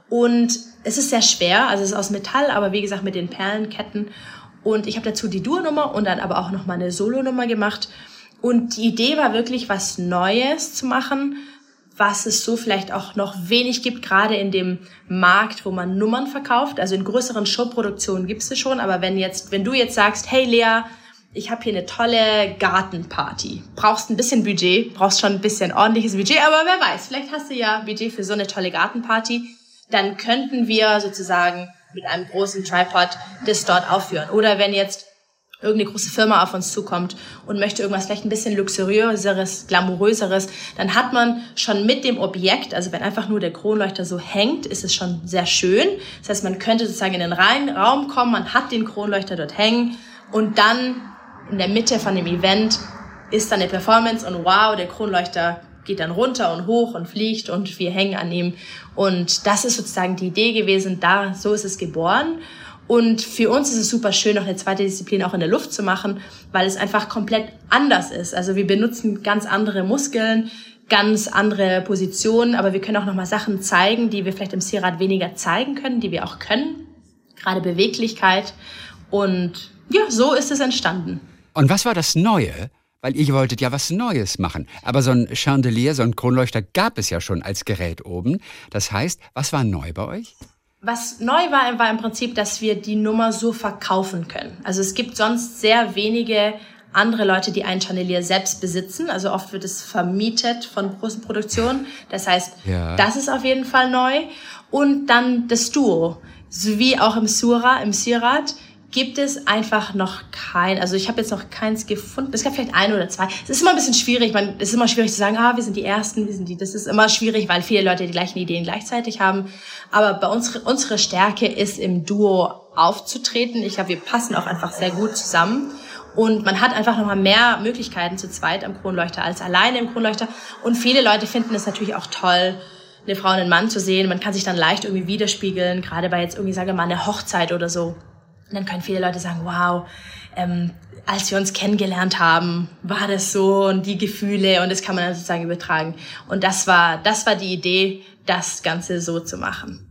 Und es ist sehr schwer, also es ist aus Metall, aber wie gesagt mit den Perlenketten. Und ich habe dazu die Dur-Nummer und dann aber auch noch mal eine Solo-Nummer gemacht. Und die Idee war wirklich, was Neues zu machen, was es so vielleicht auch noch wenig gibt, gerade in dem Markt, wo man Nummern verkauft. Also in größeren Showproduktionen gibt es schon, aber wenn jetzt, wenn du jetzt sagst, hey Lea, ich habe hier eine tolle Gartenparty. Brauchst ein bisschen Budget, brauchst schon ein bisschen ordentliches Budget, aber wer weiß, vielleicht hast du ja Budget für so eine tolle Gartenparty. Dann könnten wir sozusagen mit einem großen Tripod das dort aufführen. Oder wenn jetzt irgendeine große Firma auf uns zukommt und möchte irgendwas vielleicht ein bisschen luxuriöseres, glamouröseres, dann hat man schon mit dem Objekt, also wenn einfach nur der Kronleuchter so hängt, ist es schon sehr schön. Das heißt, man könnte sozusagen in den reinen Raum kommen, man hat den Kronleuchter dort hängen und dann in der Mitte von dem Event ist dann eine Performance und wow, der Kronleuchter geht dann runter und hoch und fliegt und wir hängen an ihm. Und das ist sozusagen die Idee gewesen, da, so ist es geboren. Und für uns ist es super schön, noch eine zweite Disziplin auch in der Luft zu machen, weil es einfach komplett anders ist. Also wir benutzen ganz andere Muskeln, ganz andere Positionen, aber wir können auch nochmal Sachen zeigen, die wir vielleicht im Seerad weniger zeigen können, die wir auch können. Gerade Beweglichkeit. Und ja, so ist es entstanden. Und was war das Neue? Weil ihr wolltet ja was Neues machen. Aber so ein Chandelier, so ein Kronleuchter gab es ja schon als Gerät oben. Das heißt, was war neu bei euch? Was neu war, war im Prinzip, dass wir die Nummer so verkaufen können. Also es gibt sonst sehr wenige andere Leute, die ein Chandelier selbst besitzen. Also oft wird es vermietet von großen Produktionen. Das heißt, ja. das ist auf jeden Fall neu. Und dann das Duo. So wie auch im Sura, im Sirat gibt es einfach noch kein, also ich habe jetzt noch keins gefunden. Es gab vielleicht ein oder zwei. Es ist immer ein bisschen schwierig, man, es ist immer schwierig zu sagen, ah, wir sind die Ersten, wir sind die. Das ist immer schwierig, weil viele Leute die gleichen Ideen gleichzeitig haben. Aber bei uns, unsere Stärke ist im Duo aufzutreten. Ich glaube, wir passen auch einfach sehr gut zusammen. Und man hat einfach nochmal mehr Möglichkeiten zu zweit am Kronleuchter als alleine im Kronleuchter. Und viele Leute finden es natürlich auch toll, eine Frau und einen Mann zu sehen. Man kann sich dann leicht irgendwie widerspiegeln, gerade bei jetzt irgendwie, sage mal, einer Hochzeit oder so und dann können viele Leute sagen, wow, ähm, als wir uns kennengelernt haben, war das so und die Gefühle und das kann man dann sozusagen übertragen. Und das war, das war die Idee, das Ganze so zu machen.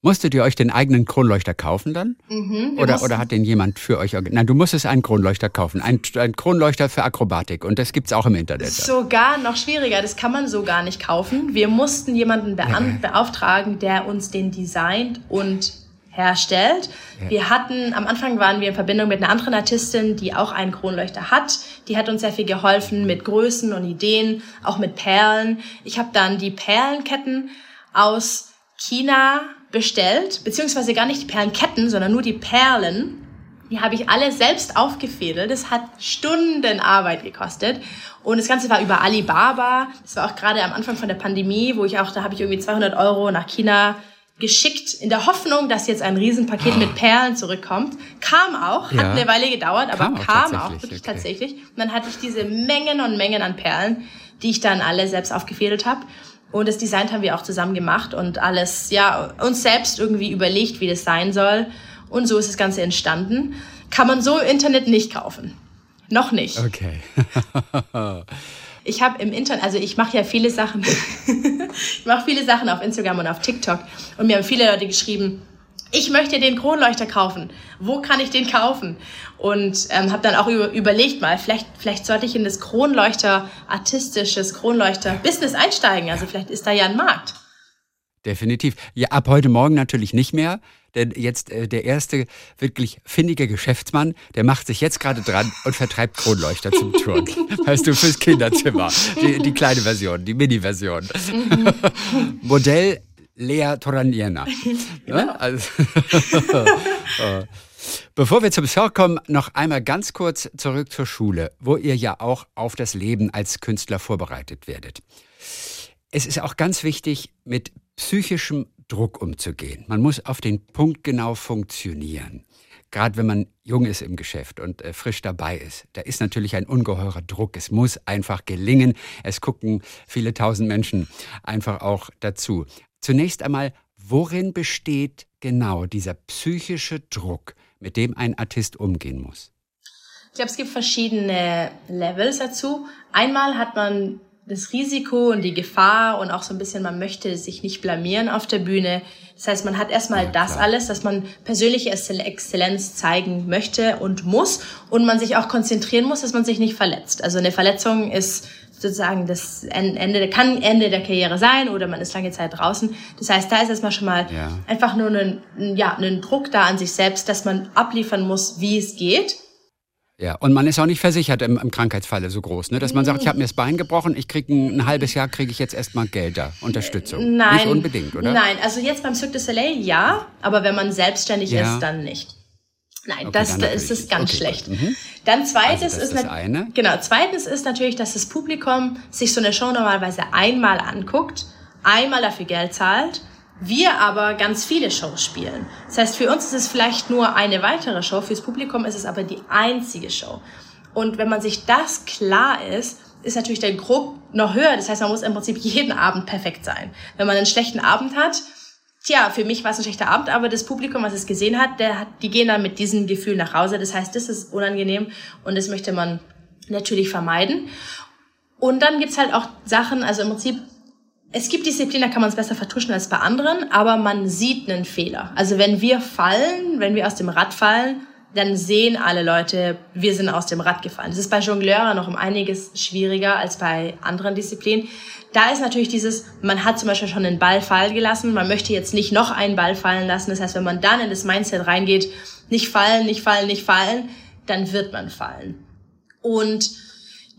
Musstet ihr euch den eigenen Kronleuchter kaufen dann? Mhm, oder, oder hat den jemand für euch Nein, du musstest einen Kronleuchter kaufen. Ein, ein Kronleuchter für Akrobatik. Und das gibt's auch im Internet. Sogar noch schwieriger. Das kann man so gar nicht kaufen. Wir mussten jemanden beauftragen, der uns den designt und herstellt. Ja. Wir hatten, am Anfang waren wir in Verbindung mit einer anderen Artistin, die auch einen Kronleuchter hat. Die hat uns sehr viel geholfen mit Größen und Ideen, auch mit Perlen. Ich habe dann die Perlenketten aus China bestellt, beziehungsweise gar nicht die Perlenketten, sondern nur die Perlen. Die habe ich alle selbst aufgefädelt. Das hat Stunden Arbeit gekostet. Und das Ganze war über Alibaba. Das war auch gerade am Anfang von der Pandemie, wo ich auch, da habe ich irgendwie 200 Euro nach China geschickt in der Hoffnung, dass jetzt ein Riesenpaket oh. mit Perlen zurückkommt. Kam auch, hat ja. eine Weile gedauert, aber kam, kam auch, auch wirklich okay. tatsächlich. Und dann hatte ich diese Mengen und Mengen an Perlen, die ich dann alle selbst aufgefädelt habe. Und das Design haben wir auch zusammen gemacht und alles, ja, uns selbst irgendwie überlegt, wie das sein soll. Und so ist das Ganze entstanden. Kann man so im Internet nicht kaufen. Noch nicht. Okay. ich habe im Internet, also ich mache ja viele Sachen, ich mache viele Sachen auf Instagram und auf TikTok und mir haben viele Leute geschrieben, ich möchte den Kronleuchter kaufen. Wo kann ich den kaufen? Und ähm, habe dann auch über, überlegt mal, vielleicht, vielleicht sollte ich in das Kronleuchter, artistisches Kronleuchter-Business einsteigen. Also vielleicht ist da ja ein Markt. Definitiv. Ja, ab heute Morgen natürlich nicht mehr. Denn jetzt äh, der erste wirklich findige Geschäftsmann, der macht sich jetzt gerade dran und vertreibt Kronleuchter zum Turn. weißt du, fürs Kinderzimmer. Die, die kleine Version, die Mini-Version. Mhm. Modell Lea Toraniena. genau. also, äh, Bevor wir zum Song kommen, noch einmal ganz kurz zurück zur Schule, wo ihr ja auch auf das Leben als Künstler vorbereitet werdet. Es ist auch ganz wichtig, mit psychischem Druck umzugehen. Man muss auf den Punkt genau funktionieren. Gerade wenn man jung ist im Geschäft und äh, frisch dabei ist, da ist natürlich ein ungeheurer Druck. Es muss einfach gelingen. Es gucken viele tausend Menschen einfach auch dazu. Zunächst einmal, worin besteht genau dieser psychische Druck, mit dem ein Artist umgehen muss? Ich glaube, es gibt verschiedene Levels dazu. Einmal hat man das Risiko und die Gefahr und auch so ein bisschen, man möchte sich nicht blamieren auf der Bühne. Das heißt, man hat erstmal ja, das alles, dass man persönliche Exzellenz zeigen möchte und muss und man sich auch konzentrieren muss, dass man sich nicht verletzt. Also eine Verletzung ist sozusagen das Ende, kann Ende der Karriere sein oder man ist lange Zeit draußen. Das heißt, da ist erstmal schon mal ja. einfach nur ein, ja, ein Druck da an sich selbst, dass man abliefern muss, wie es geht ja, und man ist auch nicht versichert im, im Krankheitsfalle so groß, ne? dass man sagt, ich habe mir das Bein gebrochen, ich kriege ein, ein, halbes Jahr, kriege ich jetzt erstmal Geld da, Unterstützung. Nein. Nicht unbedingt, oder? Nein, also jetzt beim Cirque du Soleil ja, aber wenn man selbstständig ja. ist, dann nicht. Nein, okay, das, das ist es ganz okay, schlecht. Mhm. Dann zweites also ist, das eine. Genau, zweites ist natürlich, dass das Publikum sich so eine Show normalerweise einmal anguckt, einmal dafür Geld zahlt wir aber ganz viele Shows spielen. Das heißt, für uns ist es vielleicht nur eine weitere Show, fürs Publikum ist es aber die einzige Show. Und wenn man sich das klar ist, ist natürlich der Druck noch höher. Das heißt, man muss im Prinzip jeden Abend perfekt sein. Wenn man einen schlechten Abend hat, tja, für mich war es ein schlechter Abend, aber das Publikum, was es gesehen hat, der hat, die gehen dann mit diesem Gefühl nach Hause. Das heißt, das ist unangenehm und das möchte man natürlich vermeiden. Und dann gibt's halt auch Sachen, also im Prinzip es gibt Disziplinen, da kann man es besser vertuschen als bei anderen, aber man sieht einen Fehler. Also wenn wir fallen, wenn wir aus dem Rad fallen, dann sehen alle Leute, wir sind aus dem Rad gefallen. Das ist bei Jongleuren noch um einiges schwieriger als bei anderen Disziplinen. Da ist natürlich dieses, man hat zum Beispiel schon einen Ball fallen gelassen, man möchte jetzt nicht noch einen Ball fallen lassen. Das heißt, wenn man dann in das Mindset reingeht, nicht fallen, nicht fallen, nicht fallen, dann wird man fallen. Und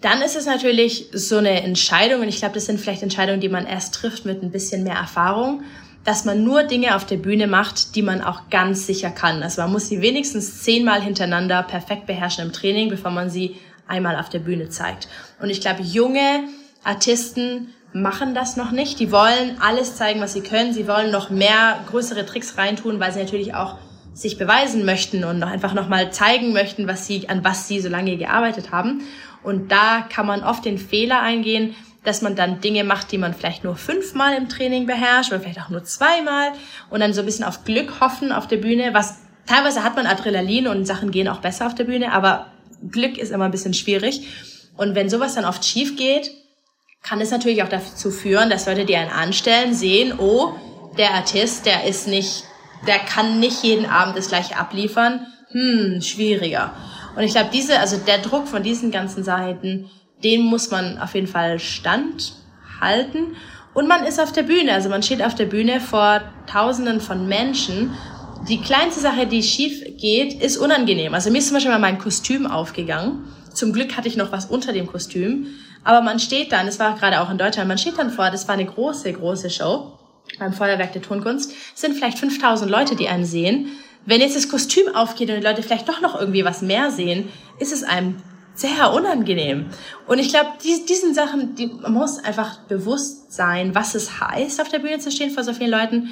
dann ist es natürlich so eine Entscheidung, und ich glaube, das sind vielleicht Entscheidungen, die man erst trifft mit ein bisschen mehr Erfahrung, dass man nur Dinge auf der Bühne macht, die man auch ganz sicher kann. Also man muss sie wenigstens zehnmal hintereinander perfekt beherrschen im Training, bevor man sie einmal auf der Bühne zeigt. Und ich glaube, junge Artisten machen das noch nicht. Die wollen alles zeigen, was sie können. Sie wollen noch mehr größere Tricks reintun, weil sie natürlich auch sich beweisen möchten und noch einfach nochmal zeigen möchten, was sie, an was sie so lange gearbeitet haben. Und da kann man oft den Fehler eingehen, dass man dann Dinge macht, die man vielleicht nur fünfmal im Training beherrscht oder vielleicht auch nur zweimal und dann so ein bisschen auf Glück hoffen auf der Bühne, was teilweise hat man Adrenalin und Sachen gehen auch besser auf der Bühne, aber Glück ist immer ein bisschen schwierig. Und wenn sowas dann oft schief geht, kann es natürlich auch dazu führen, dass Leute, die einen anstellen, sehen, oh, der Artist, der ist nicht, der kann nicht jeden Abend das gleiche abliefern. Hm, schwieriger. Und ich glaube, diese, also der Druck von diesen ganzen Seiten, den muss man auf jeden Fall standhalten. Und man ist auf der Bühne, also man steht auf der Bühne vor Tausenden von Menschen. Die kleinste Sache, die schief geht, ist unangenehm. Also mir ist zum Beispiel mal mein Kostüm aufgegangen. Zum Glück hatte ich noch was unter dem Kostüm. Aber man steht dann, das war gerade auch in Deutschland, man steht dann vor, das war eine große, große Show beim Feuerwerk der Tonkunst. Es sind vielleicht 5000 Leute, die einem sehen. Wenn jetzt das Kostüm aufgeht und die Leute vielleicht doch noch irgendwie was mehr sehen, ist es einem sehr unangenehm. Und ich glaube, die, diesen Sachen, die, man muss einfach bewusst sein, was es heißt, auf der Bühne zu stehen vor so vielen Leuten.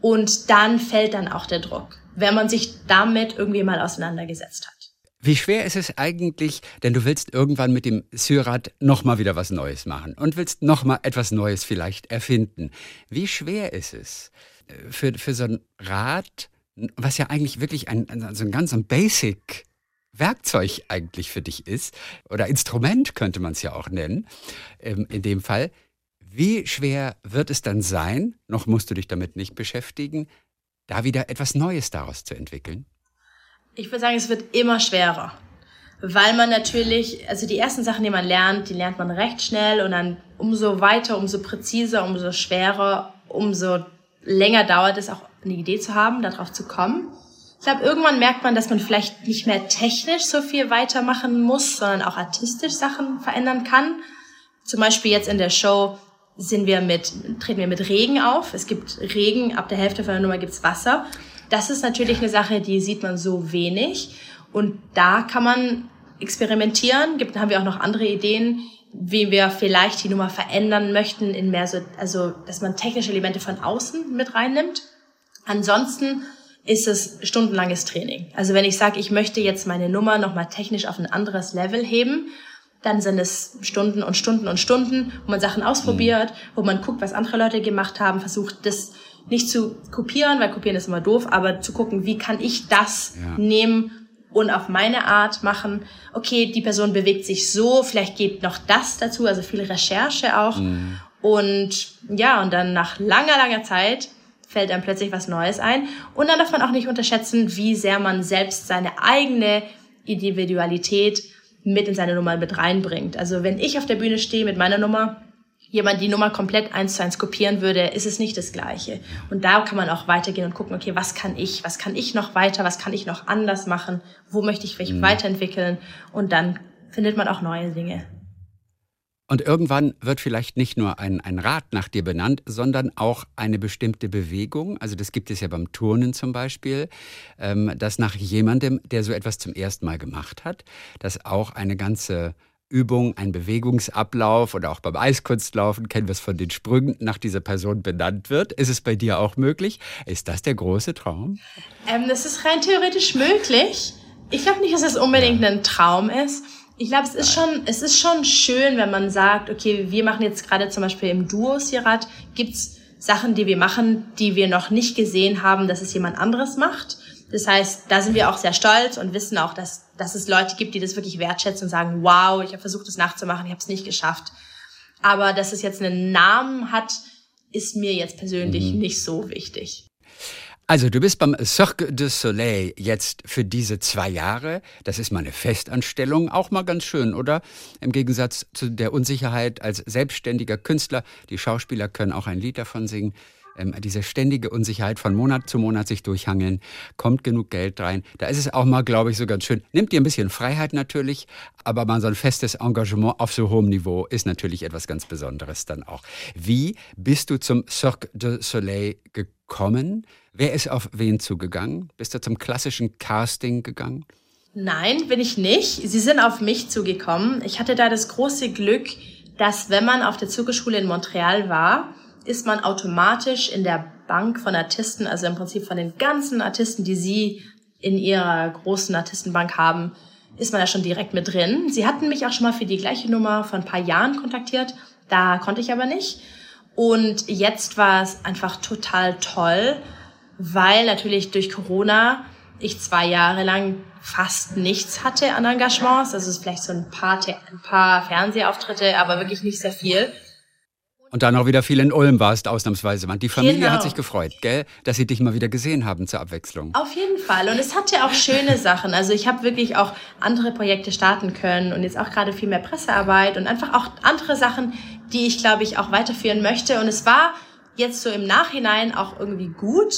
Und dann fällt dann auch der Druck, wenn man sich damit irgendwie mal auseinandergesetzt hat. Wie schwer ist es eigentlich, denn du willst irgendwann mit dem Syrad nochmal wieder was Neues machen und willst nochmal etwas Neues vielleicht erfinden. Wie schwer ist es äh, für, für so ein Rad, was ja eigentlich wirklich ein, also ein ganz ein Basic Werkzeug eigentlich für dich ist, oder Instrument könnte man es ja auch nennen, ähm, in dem Fall. Wie schwer wird es dann sein, noch musst du dich damit nicht beschäftigen, da wieder etwas Neues daraus zu entwickeln? Ich würde sagen, es wird immer schwerer. Weil man natürlich, also die ersten Sachen, die man lernt, die lernt man recht schnell und dann umso weiter, umso präziser, umso schwerer, umso länger dauert es auch eine Idee zu haben, darauf zu kommen. Ich glaube, irgendwann merkt man, dass man vielleicht nicht mehr technisch so viel weitermachen muss, sondern auch artistisch Sachen verändern kann. Zum Beispiel jetzt in der Show sind wir mit, treten wir mit Regen auf. Es gibt Regen, ab der Hälfte von der Nummer gibt's Wasser. Das ist natürlich eine Sache, die sieht man so wenig. Und da kann man experimentieren. Gibt, haben wir auch noch andere Ideen, wie wir vielleicht die Nummer verändern möchten in mehr so, also, dass man technische Elemente von außen mit reinnimmt. Ansonsten ist es stundenlanges Training. Also wenn ich sage, ich möchte jetzt meine Nummer nochmal technisch auf ein anderes Level heben, dann sind es Stunden und Stunden und Stunden, wo man Sachen ausprobiert, wo man guckt, was andere Leute gemacht haben, versucht das nicht zu kopieren, weil kopieren ist immer doof, aber zu gucken, wie kann ich das ja. nehmen und auf meine Art machen. Okay, die Person bewegt sich so, vielleicht geht noch das dazu, also viel Recherche auch. Mhm. Und ja, und dann nach langer, langer Zeit fällt dann plötzlich was Neues ein. Und dann darf man auch nicht unterschätzen, wie sehr man selbst seine eigene Individualität mit in seine Nummer mit reinbringt. Also wenn ich auf der Bühne stehe mit meiner Nummer, jemand die Nummer komplett eins zu eins kopieren würde, ist es nicht das Gleiche. Und da kann man auch weitergehen und gucken, okay, was kann ich, was kann ich noch weiter, was kann ich noch anders machen, wo möchte ich mich mhm. weiterentwickeln und dann findet man auch neue Dinge. Und irgendwann wird vielleicht nicht nur ein, ein Rad nach dir benannt, sondern auch eine bestimmte Bewegung. Also das gibt es ja beim Turnen zum Beispiel, ähm, dass nach jemandem, der so etwas zum ersten Mal gemacht hat, dass auch eine ganze Übung, ein Bewegungsablauf oder auch beim Eiskunstlaufen kennen wir es von den Sprüngen, nach dieser Person benannt wird. Ist es bei dir auch möglich? Ist das der große Traum? Ähm, das ist rein theoretisch möglich. Ich glaube nicht, dass es unbedingt ja. ein Traum ist. Ich glaube, es ist schon, es ist schon schön, wenn man sagt, okay, wir machen jetzt gerade zum Beispiel im Duo Sirat, gibt's Sachen, die wir machen, die wir noch nicht gesehen haben, dass es jemand anderes macht. Das heißt, da sind wir auch sehr stolz und wissen auch, dass, dass es Leute gibt, die das wirklich wertschätzen und sagen, wow, ich habe versucht, das nachzumachen, ich habe es nicht geschafft. Aber dass es jetzt einen Namen hat, ist mir jetzt persönlich mhm. nicht so wichtig. Also du bist beim Cirque du Soleil jetzt für diese zwei Jahre. Das ist mal eine Festanstellung, auch mal ganz schön, oder? Im Gegensatz zu der Unsicherheit als selbstständiger Künstler. Die Schauspieler können auch ein Lied davon singen. Ähm, diese ständige Unsicherheit von Monat zu Monat sich durchhangeln, kommt genug Geld rein. Da ist es auch mal, glaube ich, so ganz schön. Nimmt dir ein bisschen Freiheit natürlich, aber mal so ein festes Engagement auf so hohem Niveau ist natürlich etwas ganz Besonderes dann auch. Wie bist du zum Cirque du Soleil gekommen? Wer ist auf wen zugegangen? Bist du zum klassischen Casting gegangen? Nein, bin ich nicht. Sie sind auf mich zugekommen. Ich hatte da das große Glück, dass wenn man auf der Zugeschule in Montreal war, ist man automatisch in der Bank von Artisten, also im Prinzip von den ganzen Artisten, die sie in ihrer großen Artistenbank haben, ist man da schon direkt mit drin. Sie hatten mich auch schon mal für die gleiche Nummer vor ein paar Jahren kontaktiert. Da konnte ich aber nicht. Und jetzt war es einfach total toll, weil natürlich durch Corona ich zwei Jahre lang fast nichts hatte an Engagements. Also es ist vielleicht so ein paar, ein paar Fernsehauftritte, aber wirklich nicht sehr viel. Und dann auch wieder viel in Ulm warst, ausnahmsweise. Die Familie genau. hat sich gefreut, gell? Dass sie dich mal wieder gesehen haben zur Abwechslung. Auf jeden Fall. Und es hatte auch schöne Sachen. Also ich habe wirklich auch andere Projekte starten können und jetzt auch gerade viel mehr Pressearbeit und einfach auch andere Sachen, die ich, glaube ich, auch weiterführen möchte. Und es war jetzt so im Nachhinein auch irgendwie gut.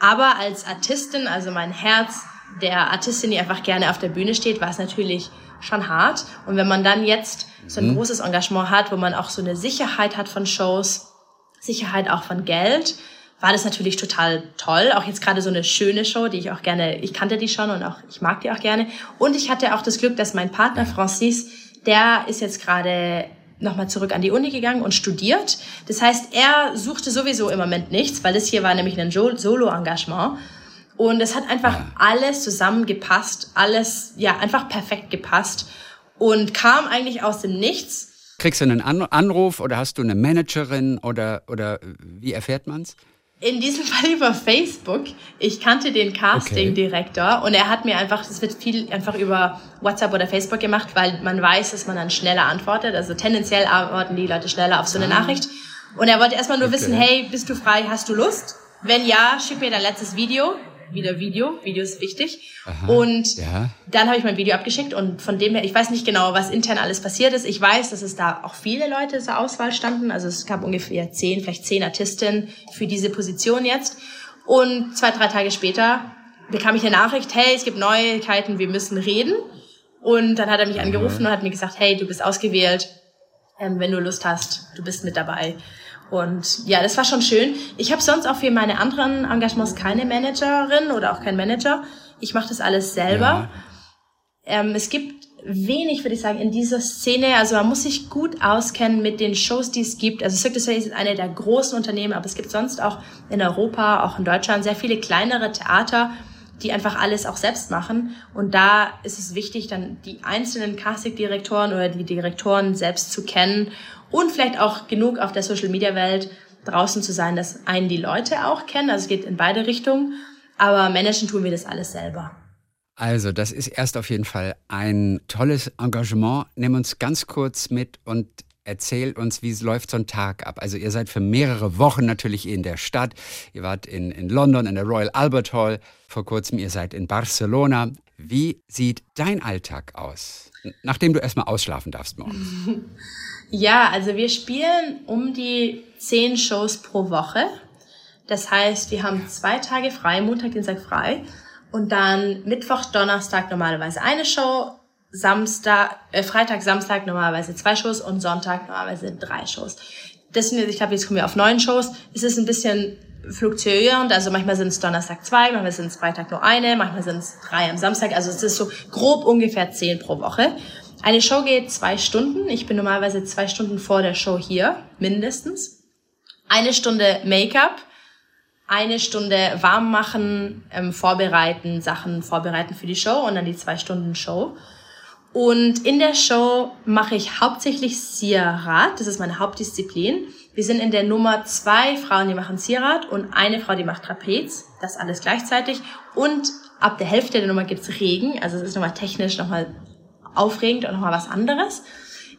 Aber als Artistin, also mein Herz der Artistin, die einfach gerne auf der Bühne steht, war es natürlich schon hart. Und wenn man dann jetzt so ein mhm. großes Engagement hat, wo man auch so eine Sicherheit hat von Shows, Sicherheit auch von Geld, war das natürlich total toll. Auch jetzt gerade so eine schöne Show, die ich auch gerne, ich kannte die schon und auch, ich mag die auch gerne. Und ich hatte auch das Glück, dass mein Partner Francis, der ist jetzt gerade nochmal zurück an die Uni gegangen und studiert. Das heißt, er suchte sowieso im Moment nichts, weil das hier war nämlich ein Solo-Engagement. Und es hat einfach alles zusammengepasst, alles, ja, einfach perfekt gepasst und kam eigentlich aus dem Nichts. Kriegst du einen Anruf oder hast du eine Managerin oder, oder wie erfährt man's? In diesem Fall über Facebook. Ich kannte den Casting-Direktor okay. und er hat mir einfach, es wird viel einfach über WhatsApp oder Facebook gemacht, weil man weiß, dass man dann schneller antwortet. Also tendenziell antworten die Leute schneller auf so eine ah. Nachricht. Und er wollte erstmal nur okay. wissen, hey, bist du frei, hast du Lust? Wenn ja, schick mir dein letztes Video. Wieder Video. Video ist wichtig. Aha, und ja. dann habe ich mein Video abgeschickt und von dem her, ich weiß nicht genau, was intern alles passiert ist. Ich weiß, dass es da auch viele Leute zur Auswahl standen. Also es gab ungefähr zehn, vielleicht zehn Artistinnen für diese Position jetzt. Und zwei, drei Tage später bekam ich eine Nachricht, hey, es gibt Neuigkeiten, wir müssen reden. Und dann hat er mich angerufen und hat mir gesagt, hey, du bist ausgewählt, ähm, wenn du Lust hast, du bist mit dabei. Und ja, das war schon schön. Ich habe sonst auch für meine anderen Engagements keine Managerin oder auch kein Manager. Ich mache das alles selber. Ja. Ähm, es gibt wenig, würde ich sagen, in dieser Szene. Also man muss sich gut auskennen mit den Shows, die es gibt. Also Cirque du Soleil ist eine der großen Unternehmen, aber es gibt sonst auch in Europa, auch in Deutschland, sehr viele kleinere Theater, die einfach alles auch selbst machen. Und da ist es wichtig, dann die einzelnen Casting-Direktoren oder die Direktoren selbst zu kennen und vielleicht auch genug auf der Social-Media-Welt draußen zu sein, dass einen die Leute auch kennen. Also es geht in beide Richtungen. Aber managen tun wir das alles selber. Also, das ist erst auf jeden Fall ein tolles Engagement. Nimm uns ganz kurz mit und erzähl uns, wie läuft so ein Tag ab. Also, ihr seid für mehrere Wochen natürlich in der Stadt. Ihr wart in, in London, in der Royal Albert Hall vor kurzem. Ihr seid in Barcelona. Wie sieht dein Alltag aus? Nachdem du erstmal ausschlafen darfst morgens. Ja, also wir spielen um die zehn Shows pro Woche. Das heißt, wir haben zwei Tage frei, Montag, Dienstag frei. Und dann Mittwoch, Donnerstag normalerweise eine Show, Samstag, äh, Freitag, Samstag normalerweise zwei Shows und Sonntag normalerweise drei Shows. Das sind, ich glaube, jetzt kommen wir auf neun Shows. Es ist ein bisschen fluktuierend, also manchmal sind es Donnerstag zwei, manchmal sind es Freitag nur eine, manchmal sind es drei am Samstag. Also es ist so grob ungefähr zehn pro Woche. Eine Show geht zwei Stunden. Ich bin normalerweise zwei Stunden vor der Show hier, mindestens. Eine Stunde Make-up, eine Stunde warm machen, ähm, vorbereiten, Sachen vorbereiten für die Show und dann die zwei Stunden Show. Und in der Show mache ich hauptsächlich Zierrad. Das ist meine Hauptdisziplin. Wir sind in der Nummer zwei Frauen, die machen Zierrad und eine Frau, die macht Trapez. Das alles gleichzeitig. Und ab der Hälfte der Nummer gibt's Regen. Also es ist nochmal technisch nochmal aufregend und nochmal was anderes.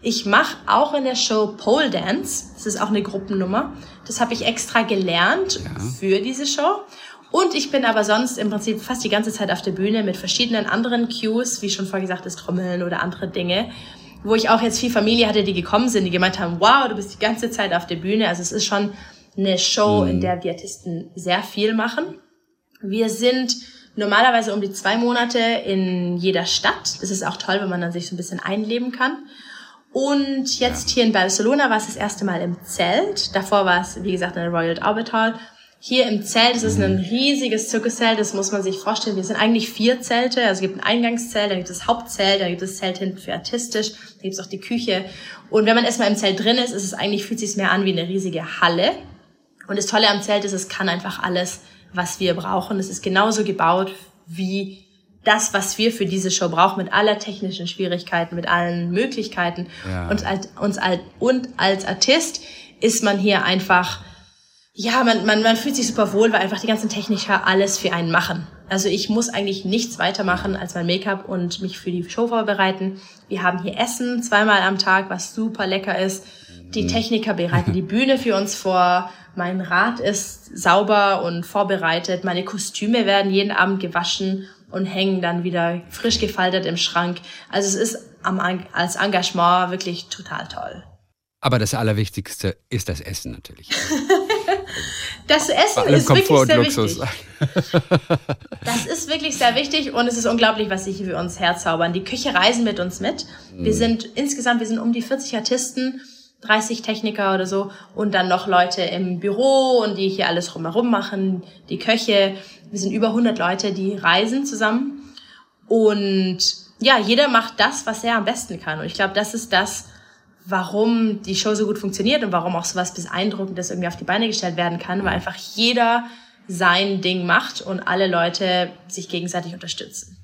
Ich mache auch in der Show Pole Dance. Das ist auch eine Gruppennummer. Das habe ich extra gelernt ja. für diese Show. Und ich bin aber sonst im Prinzip fast die ganze Zeit auf der Bühne mit verschiedenen anderen Cues, wie schon vorher gesagt, das Trommeln oder andere Dinge, wo ich auch jetzt viel Familie hatte, die gekommen sind, die gemeint haben, wow, du bist die ganze Zeit auf der Bühne. Also es ist schon eine Show, mhm. in der die Artisten sehr viel machen. Wir sind normalerweise um die zwei Monate in jeder Stadt. Das ist auch toll, wenn man dann sich so ein bisschen einleben kann. Und jetzt ja. hier in Barcelona war es das erste Mal im Zelt. Davor war es, wie gesagt, in der Royal Albert Hall. Hier im Zelt, es ist ein mhm. riesiges Zirkuszelt, das muss man sich vorstellen. Wir sind eigentlich vier Zelte. Also es gibt ein Eingangszelt, dann gibt es das Hauptzelt, dann gibt es das Zelt hinten für artistisch, dann gibt es auch die Küche. Und wenn man erstmal im Zelt drin ist, ist es eigentlich, fühlt es sich mehr an wie eine riesige Halle. Und das Tolle am Zelt ist, es kann einfach alles was wir brauchen. Es ist genauso gebaut wie das, was wir für diese Show brauchen, mit aller technischen Schwierigkeiten, mit allen Möglichkeiten. Ja. Und, als, uns als, und als Artist ist man hier einfach, ja, man, man, man fühlt sich super wohl, weil einfach die ganzen Techniker alles für einen machen. Also ich muss eigentlich nichts weitermachen als mein Make-up und mich für die Show vorbereiten. Wir haben hier Essen zweimal am Tag, was super lecker ist. Die mhm. Techniker bereiten die Bühne für uns vor. Mein Rad ist sauber und vorbereitet. Meine Kostüme werden jeden Abend gewaschen und hängen dann wieder frisch gefaltet im Schrank. Also es ist am, als Engagement wirklich total toll. Aber das Allerwichtigste ist das Essen natürlich. das Essen ist Komfort wirklich sehr wichtig. das ist wirklich sehr wichtig und es ist unglaublich, was sie hier für uns herzaubern. Die Küche reisen mit uns mit. Wir mm. sind insgesamt, wir sind um die 40 Artisten 30 Techniker oder so und dann noch Leute im Büro und die hier alles rumherum machen, die Köche. Wir sind über 100 Leute, die reisen zusammen und ja, jeder macht das, was er am besten kann und ich glaube, das ist das, warum die Show so gut funktioniert und warum auch so was Beeindruckendes irgendwie auf die Beine gestellt werden kann, weil einfach jeder sein Ding macht und alle Leute sich gegenseitig unterstützen.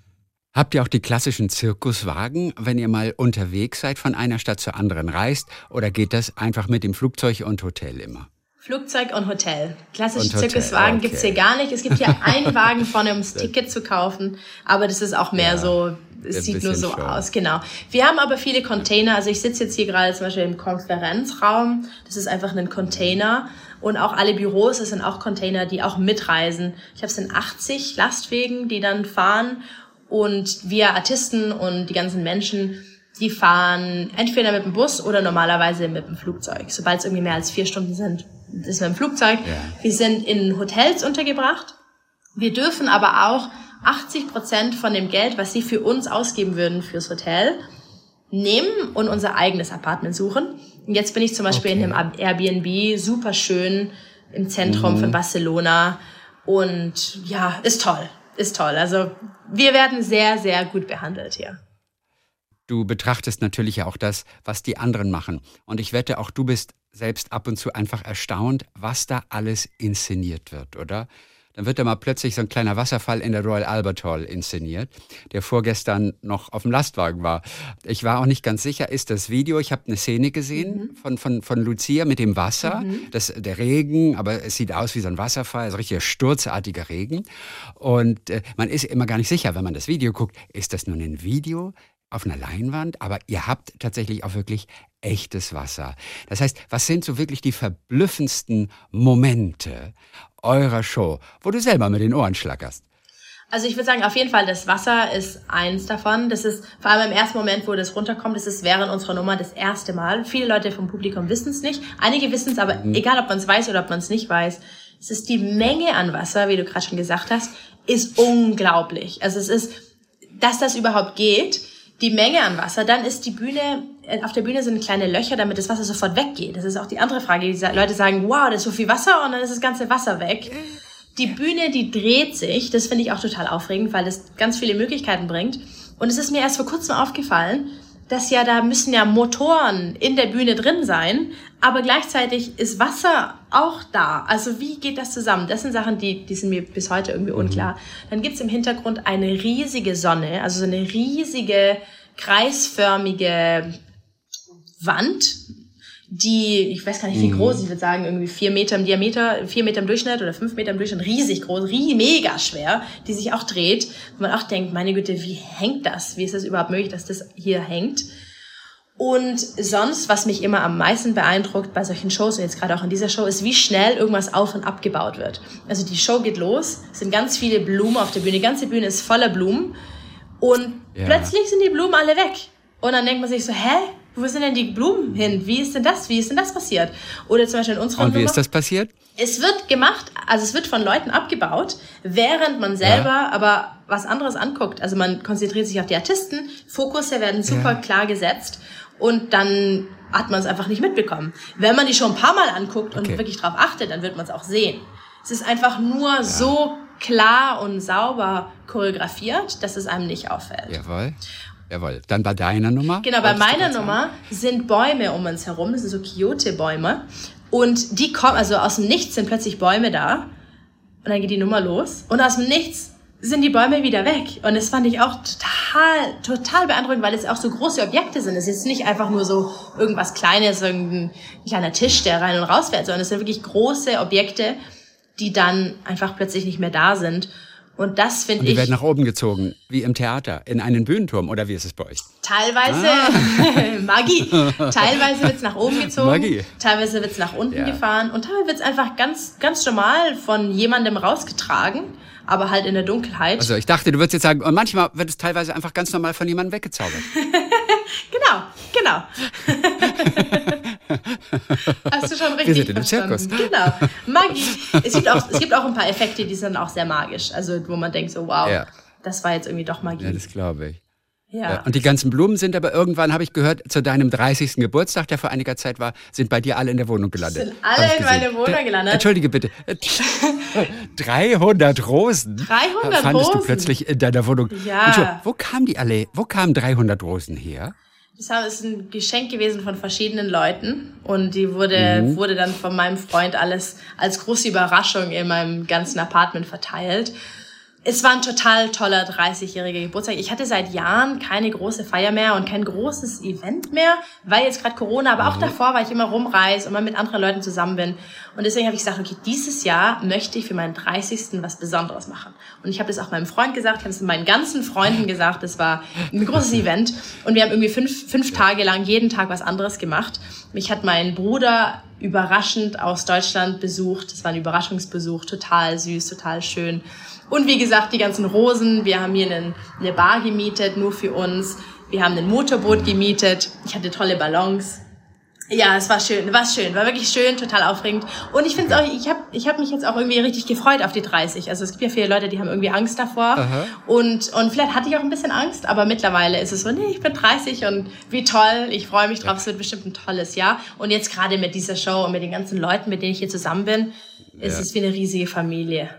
Habt ihr auch die klassischen Zirkuswagen, wenn ihr mal unterwegs seid, von einer Stadt zur anderen reist? Oder geht das einfach mit dem Flugzeug und Hotel immer? Flugzeug und Hotel. Klassische und. Zirkuswagen okay. gibt's hier gar nicht. Es gibt hier einen Wagen vorne, ums Ticket zu kaufen. Aber das ist auch mehr ja, so, es sieht nur so schon. aus, genau. Wir haben aber viele Container. Also ich sitze jetzt hier gerade zum Beispiel im Konferenzraum. Das ist einfach ein Container. Und auch alle Büros, es sind auch Container, die auch mitreisen. Ich habe es in 80 Lastwegen, die dann fahren. Und wir Artisten und die ganzen Menschen, die fahren entweder mit dem Bus oder normalerweise mit dem Flugzeug. Sobald es irgendwie mehr als vier Stunden sind, ist mit dem Flugzeug. Ja. Wir sind in Hotels untergebracht. Wir dürfen aber auch 80 Prozent von dem Geld, was sie für uns ausgeben würden fürs Hotel, nehmen und unser eigenes Apartment suchen. Und jetzt bin ich zum Beispiel okay. in einem Airbnb, super schön im Zentrum mhm. von Barcelona. Und ja, ist toll, ist toll. Also wir werden sehr, sehr gut behandelt hier. Du betrachtest natürlich auch das, was die anderen machen. Und ich wette, auch du bist selbst ab und zu einfach erstaunt, was da alles inszeniert wird, oder? Dann wird da mal plötzlich so ein kleiner Wasserfall in der Royal Albert Hall inszeniert, der vorgestern noch auf dem Lastwagen war. Ich war auch nicht ganz sicher, ist das Video, ich habe eine Szene gesehen mhm. von, von, von Lucia mit dem Wasser, mhm. das, der Regen, aber es sieht aus wie so ein Wasserfall, also richtiger sturzartiger Regen. Und äh, man ist immer gar nicht sicher, wenn man das Video guckt, ist das nun ein Video? Auf einer Leinwand, aber ihr habt tatsächlich auch wirklich echtes Wasser. Das heißt, was sind so wirklich die verblüffendsten Momente eurer Show, wo du selber mit den Ohren schlackerst? Also ich würde sagen, auf jeden Fall, das Wasser ist eins davon. Das ist vor allem im ersten Moment, wo das runterkommt, das ist während unserer Nummer das erste Mal. Viele Leute vom Publikum wissen es nicht. Einige wissen es, aber mhm. egal, ob man es weiß oder ob man es nicht weiß, es ist die Menge an Wasser, wie du gerade schon gesagt hast, ist unglaublich. Also es ist, dass das überhaupt geht, die Menge an Wasser, dann ist die Bühne, äh, auf der Bühne sind kleine Löcher, damit das Wasser sofort weggeht. Das ist auch die andere Frage. Die Leute sagen, wow, da ist so viel Wasser und dann ist das ganze Wasser weg. Die Bühne, die dreht sich. Das finde ich auch total aufregend, weil das ganz viele Möglichkeiten bringt. Und es ist mir erst vor kurzem aufgefallen, dass ja da müssen ja Motoren in der Bühne drin sein, aber gleichzeitig ist Wasser auch da. Also wie geht das zusammen? Das sind Sachen, die, die sind mir bis heute irgendwie mhm. unklar. Dann gibt's im Hintergrund eine riesige Sonne, also so eine riesige kreisförmige Wand, die, ich weiß gar nicht, wie mhm. groß, ich würde sagen, irgendwie vier Meter im Diameter, vier Meter im Durchschnitt oder fünf Meter im Durchschnitt, riesig groß, riesig, mega schwer, die sich auch dreht, wo man auch denkt, meine Güte, wie hängt das? Wie ist das überhaupt möglich, dass das hier hängt? Und sonst, was mich immer am meisten beeindruckt bei solchen Shows und jetzt gerade auch in dieser Show, ist, wie schnell irgendwas auf und abgebaut wird. Also die Show geht los, es sind ganz viele Blumen auf der Bühne, die ganze Bühne ist voller Blumen und ja. plötzlich sind die Blumen alle weg. Und dann denkt man sich so, hä? Wo sind denn die Blumen hin? Wie ist denn das? Wie ist denn das passiert? Oder zum Beispiel in unserer Und wie Nummer, ist das passiert? Es wird gemacht, also es wird von Leuten abgebaut, während man selber ja. aber was anderes anguckt. Also man konzentriert sich auf die Artisten, Fokusse werden super ja. klar gesetzt und dann hat man es einfach nicht mitbekommen. Wenn man die schon ein paar Mal anguckt okay. und wirklich drauf achtet, dann wird man es auch sehen. Es ist einfach nur ja. so klar und sauber choreografiert, dass es einem nicht auffällt. Jawohl. Jawohl. Dann bei deiner Nummer? Genau, bei meiner Nummer sind Bäume um uns herum. Das sind so Quixote-Bäume. Und die kommen, also aus dem Nichts sind plötzlich Bäume da. Und dann geht die Nummer los. Und aus dem Nichts sind die Bäume wieder weg. Und das fand ich auch total, total beeindruckend, weil es auch so große Objekte sind. Es ist nicht einfach nur so irgendwas Kleines, irgendein kleiner Tisch, der rein und raus fährt, sondern es sind wirklich große Objekte, die dann einfach plötzlich nicht mehr da sind. Und das finde ich. Die werden nach oben gezogen, wie im Theater, in einen Bühnenturm, oder wie ist es bei euch? Teilweise ah. Magie. Teilweise wird's nach oben gezogen. Magie. Teilweise wird's nach unten ja. gefahren und teilweise wird's einfach ganz, ganz normal von jemandem rausgetragen, aber halt in der Dunkelheit. Also ich dachte, du würdest jetzt sagen, und manchmal wird es teilweise einfach ganz normal von jemandem weggezaubert. genau, genau. Hast du schon richtig Wir sind in verstanden. Zirkus. Genau. Magie. Es gibt, auch, es gibt auch ein paar Effekte, die sind auch sehr magisch. Also wo man denkt so, wow, ja. das war jetzt irgendwie doch Magie. Ja, das glaube ich. Ja. ja. Und die ganzen Blumen sind aber irgendwann, habe ich gehört, zu deinem 30. Geburtstag, der vor einiger Zeit war, sind bei dir alle in der Wohnung gelandet. Sind alle in meine Wohnung gelandet? Entschuldige bitte. 300 Rosen. 300 fandest Rosen? du plötzlich in deiner Wohnung. Ja. Wo kamen die alle, wo kamen 300 Rosen her? Das ist ein Geschenk gewesen von verschiedenen Leuten und die wurde, mhm. wurde dann von meinem Freund alles als große Überraschung in meinem ganzen Apartment verteilt es war ein total toller 30-jähriger Geburtstag. Ich hatte seit Jahren keine große Feier mehr und kein großes Event mehr, weil jetzt gerade Corona, aber auch mhm. davor war ich immer rumreise und mal mit anderen Leuten zusammen bin. Und deswegen habe ich gesagt, okay, dieses Jahr möchte ich für meinen 30. was Besonderes machen. Und ich habe das auch meinem Freund gesagt, ich habe es meinen ganzen Freunden gesagt, das war ein großes Event. Und wir haben irgendwie fünf, fünf Tage lang jeden Tag was anderes gemacht. Mich hat mein Bruder überraschend aus Deutschland besucht. Das war ein Überraschungsbesuch, total süß, total schön. Und wie gesagt, die ganzen Rosen. Wir haben hier einen, eine Bar gemietet, nur für uns. Wir haben ein Motorboot gemietet. Ich hatte tolle Ballons. Ja, es war schön, war schön, war wirklich schön, total aufregend. Und ich finde es auch, ich habe ich hab mich jetzt auch irgendwie richtig gefreut auf die 30. Also es gibt ja viele Leute, die haben irgendwie Angst davor. Aha. Und, und vielleicht hatte ich auch ein bisschen Angst, aber mittlerweile ist es so, nee, ich bin 30 und wie toll, ich freue mich drauf, es wird bestimmt ein tolles Jahr. Und jetzt gerade mit dieser Show und mit den ganzen Leuten, mit denen ich hier zusammen bin, ist ja. es wie eine riesige Familie.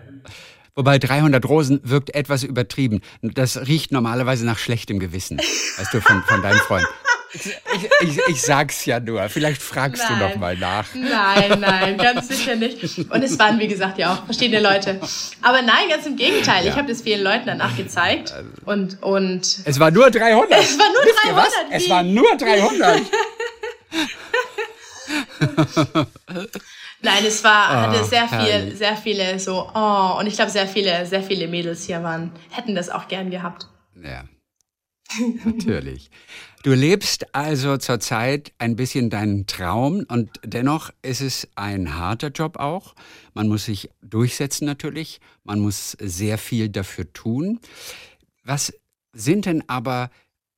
Wobei 300 Rosen wirkt etwas übertrieben. Das riecht normalerweise nach schlechtem Gewissen, weißt du, von, von deinem Freund. Ich, ich, ich, sag's ja nur. Vielleicht fragst nein. du noch mal nach. Nein, nein, ganz sicher nicht. Und es waren, wie gesagt, ja auch verschiedene Leute. Aber nein, ganz im Gegenteil. Ja. Ich habe das vielen Leuten danach gezeigt. Und, und es war nur 300. Es war nur 300. Es war nur 300. Nein, es war, oh, hatte sehr viel, herrlich. sehr viele so, oh, und ich glaube, sehr viele, sehr viele Mädels hier waren, hätten das auch gern gehabt. Ja. Natürlich. Du lebst also zurzeit ein bisschen deinen Traum und dennoch ist es ein harter Job auch. Man muss sich durchsetzen natürlich, man muss sehr viel dafür tun. Was sind denn aber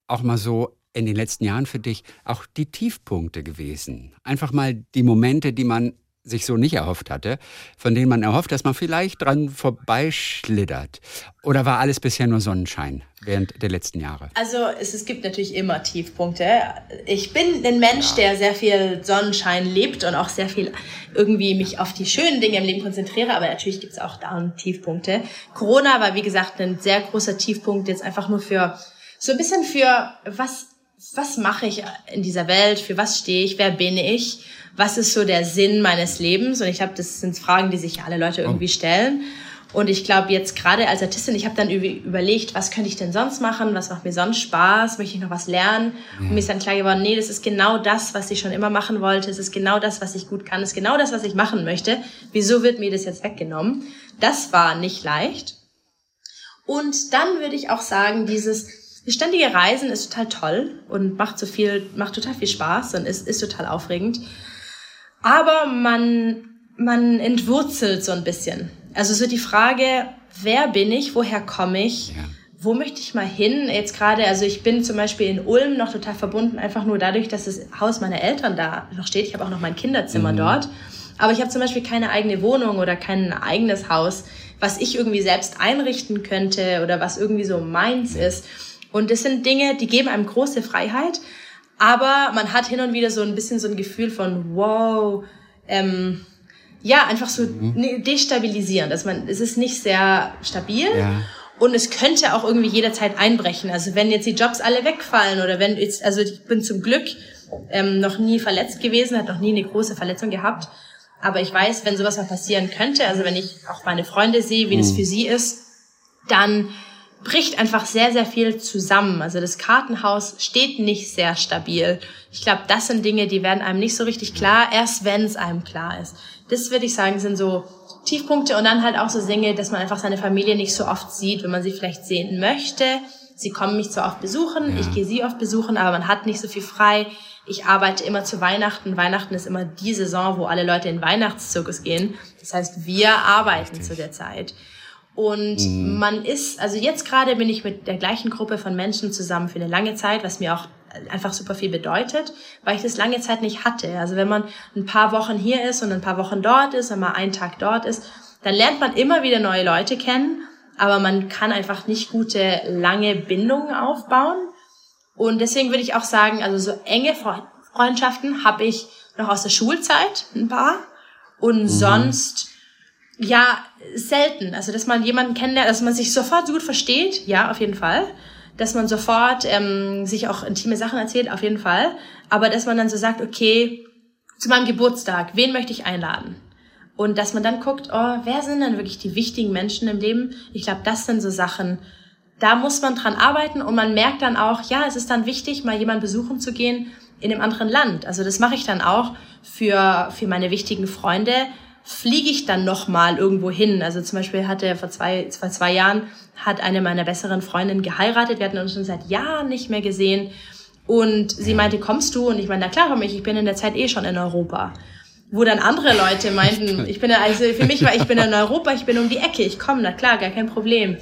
auch mal so in den letzten Jahren für dich auch die Tiefpunkte gewesen? Einfach mal die Momente, die man sich so nicht erhofft hatte, von denen man erhofft, dass man vielleicht dran vorbeischlittert? Oder war alles bisher nur Sonnenschein während der letzten Jahre? Also es, es gibt natürlich immer Tiefpunkte. Ich bin ein Mensch, ja. der sehr viel Sonnenschein lebt und auch sehr viel irgendwie mich auf die schönen Dinge im Leben konzentriere, aber natürlich gibt es auch da Tiefpunkte. Corona war, wie gesagt, ein sehr großer Tiefpunkt, jetzt einfach nur für so ein bisschen für was was mache ich in dieser Welt, für was stehe ich, wer bin ich was ist so der Sinn meines Lebens? Und ich glaube, das sind Fragen, die sich alle Leute irgendwie oh. stellen. Und ich glaube jetzt gerade als Artistin, ich habe dann überlegt, was könnte ich denn sonst machen? Was macht mir sonst Spaß? Möchte ich noch was lernen? Und mir ist dann klar geworden, nee, das ist genau das, was ich schon immer machen wollte. Es ist genau das, was ich gut kann. Es ist genau das, was ich machen möchte. Wieso wird mir das jetzt weggenommen? Das war nicht leicht. Und dann würde ich auch sagen, dieses ständige Reisen ist total toll und macht so viel, macht total viel Spaß und ist, ist total aufregend aber man, man entwurzelt so ein bisschen. Also so die Frage, wer bin ich, woher komme ich, ja. wo möchte ich mal hin? Jetzt gerade, also ich bin zum Beispiel in Ulm noch total verbunden, einfach nur dadurch, dass das Haus meiner Eltern da noch steht. Ich habe auch noch mein Kinderzimmer mhm. dort. Aber ich habe zum Beispiel keine eigene Wohnung oder kein eigenes Haus, was ich irgendwie selbst einrichten könnte oder was irgendwie so meins ist. Und das sind Dinge, die geben einem große Freiheit. Aber man hat hin und wieder so ein bisschen so ein Gefühl von, wow, ähm, ja, einfach so mhm. Ne, destabilisierend. Dass man, es ist nicht sehr stabil. Ja. Und es könnte auch irgendwie jederzeit einbrechen. Also wenn jetzt die Jobs alle wegfallen oder wenn jetzt, also ich bin zum Glück ähm, noch nie verletzt gewesen, hat noch nie eine große Verletzung gehabt. Aber ich weiß, wenn sowas mal passieren könnte, also wenn ich auch meine Freunde sehe, wie mhm. das für sie ist, dann bricht einfach sehr, sehr viel zusammen. Also das Kartenhaus steht nicht sehr stabil. Ich glaube, das sind Dinge, die werden einem nicht so richtig klar, erst wenn es einem klar ist. Das würde ich sagen, sind so Tiefpunkte und dann halt auch so Dinge, dass man einfach seine Familie nicht so oft sieht, wenn man sie vielleicht sehen möchte. Sie kommen mich zwar oft besuchen, ja. ich gehe sie oft besuchen, aber man hat nicht so viel frei. Ich arbeite immer zu Weihnachten. Weihnachten ist immer die Saison, wo alle Leute in Weihnachtszirkus gehen. Das heißt, wir arbeiten Richtig. zu der Zeit. Und mhm. man ist, also jetzt gerade bin ich mit der gleichen Gruppe von Menschen zusammen für eine lange Zeit, was mir auch einfach super viel bedeutet, weil ich das lange Zeit nicht hatte. Also wenn man ein paar Wochen hier ist und ein paar Wochen dort ist und mal einen Tag dort ist, dann lernt man immer wieder neue Leute kennen, aber man kann einfach nicht gute, lange Bindungen aufbauen. Und deswegen würde ich auch sagen, also so enge Freundschaften habe ich noch aus der Schulzeit ein paar und mhm. sonst ja, selten. Also, dass man jemanden kennenlernt, dass man sich sofort so gut versteht, ja, auf jeden Fall. Dass man sofort ähm, sich auch intime Sachen erzählt, auf jeden Fall. Aber dass man dann so sagt, okay, zu meinem Geburtstag, wen möchte ich einladen? Und dass man dann guckt, oh, wer sind denn wirklich die wichtigen Menschen im Leben? Ich glaube, das sind so Sachen, da muss man dran arbeiten und man merkt dann auch, ja, es ist dann wichtig, mal jemanden besuchen zu gehen in einem anderen Land. Also das mache ich dann auch für, für meine wichtigen Freunde, fliege ich dann noch mal irgendwo hin. Also zum Beispiel hatte vor zwei, vor zwei Jahren hat eine meiner besseren Freundinnen geheiratet. Wir hatten uns schon seit Jahren nicht mehr gesehen. Und sie meinte, kommst du? Und ich meine, na klar komm ich, ich bin in der Zeit eh schon in Europa. Wo dann andere Leute meinten, ich bin, also für mich war, ich bin in Europa, ich bin um die Ecke, ich komme, na klar, gar kein Problem.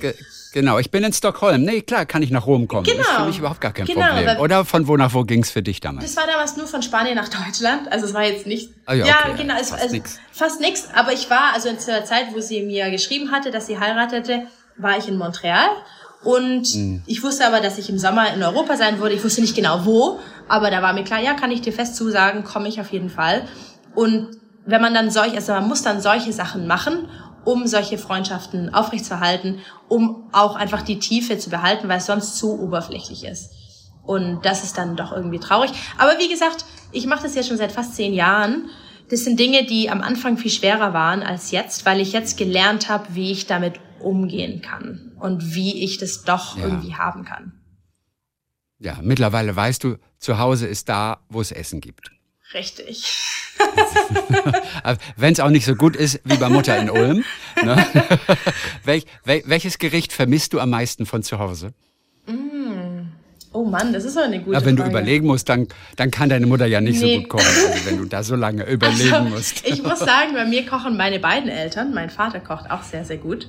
Genau, ich bin in Stockholm. Nee, klar, kann ich nach Rom kommen. Genau. Das ist für mich überhaupt gar kein genau, Problem. Oder von wo nach wo ging es für dich damals? Das war damals nur von Spanien nach Deutschland. Also es war jetzt nicht. Ah, ja, ja okay, genau. Ja, es, fast also, nix. Fast nichts. Aber ich war, also in der Zeit, wo sie mir geschrieben hatte, dass sie heiratete, war ich in Montreal. Und mhm. ich wusste aber, dass ich im Sommer in Europa sein würde. Ich wusste nicht genau wo, aber da war mir klar, ja, kann ich dir fest zusagen, komme ich auf jeden Fall. Und wenn man dann solche, also man muss dann solche Sachen machen um solche Freundschaften aufrechtzuerhalten, um auch einfach die Tiefe zu behalten, weil es sonst zu oberflächlich ist. Und das ist dann doch irgendwie traurig. Aber wie gesagt, ich mache das ja schon seit fast zehn Jahren. Das sind Dinge, die am Anfang viel schwerer waren als jetzt, weil ich jetzt gelernt habe, wie ich damit umgehen kann und wie ich das doch ja. irgendwie haben kann. Ja, mittlerweile weißt du, zu Hause ist da, wo es Essen gibt. Richtig. Wenn es auch nicht so gut ist wie bei Mutter in Ulm. Ne? Welch, wel, welches Gericht vermisst du am meisten von zu Hause? Mm. Oh Mann, das ist doch eine gute ja, wenn Frage. du überlegen musst, dann, dann kann deine Mutter ja nicht nee. so gut kochen, also wenn du da so lange überlegen also, musst. Ich muss sagen, bei mir kochen meine beiden Eltern. Mein Vater kocht auch sehr, sehr gut.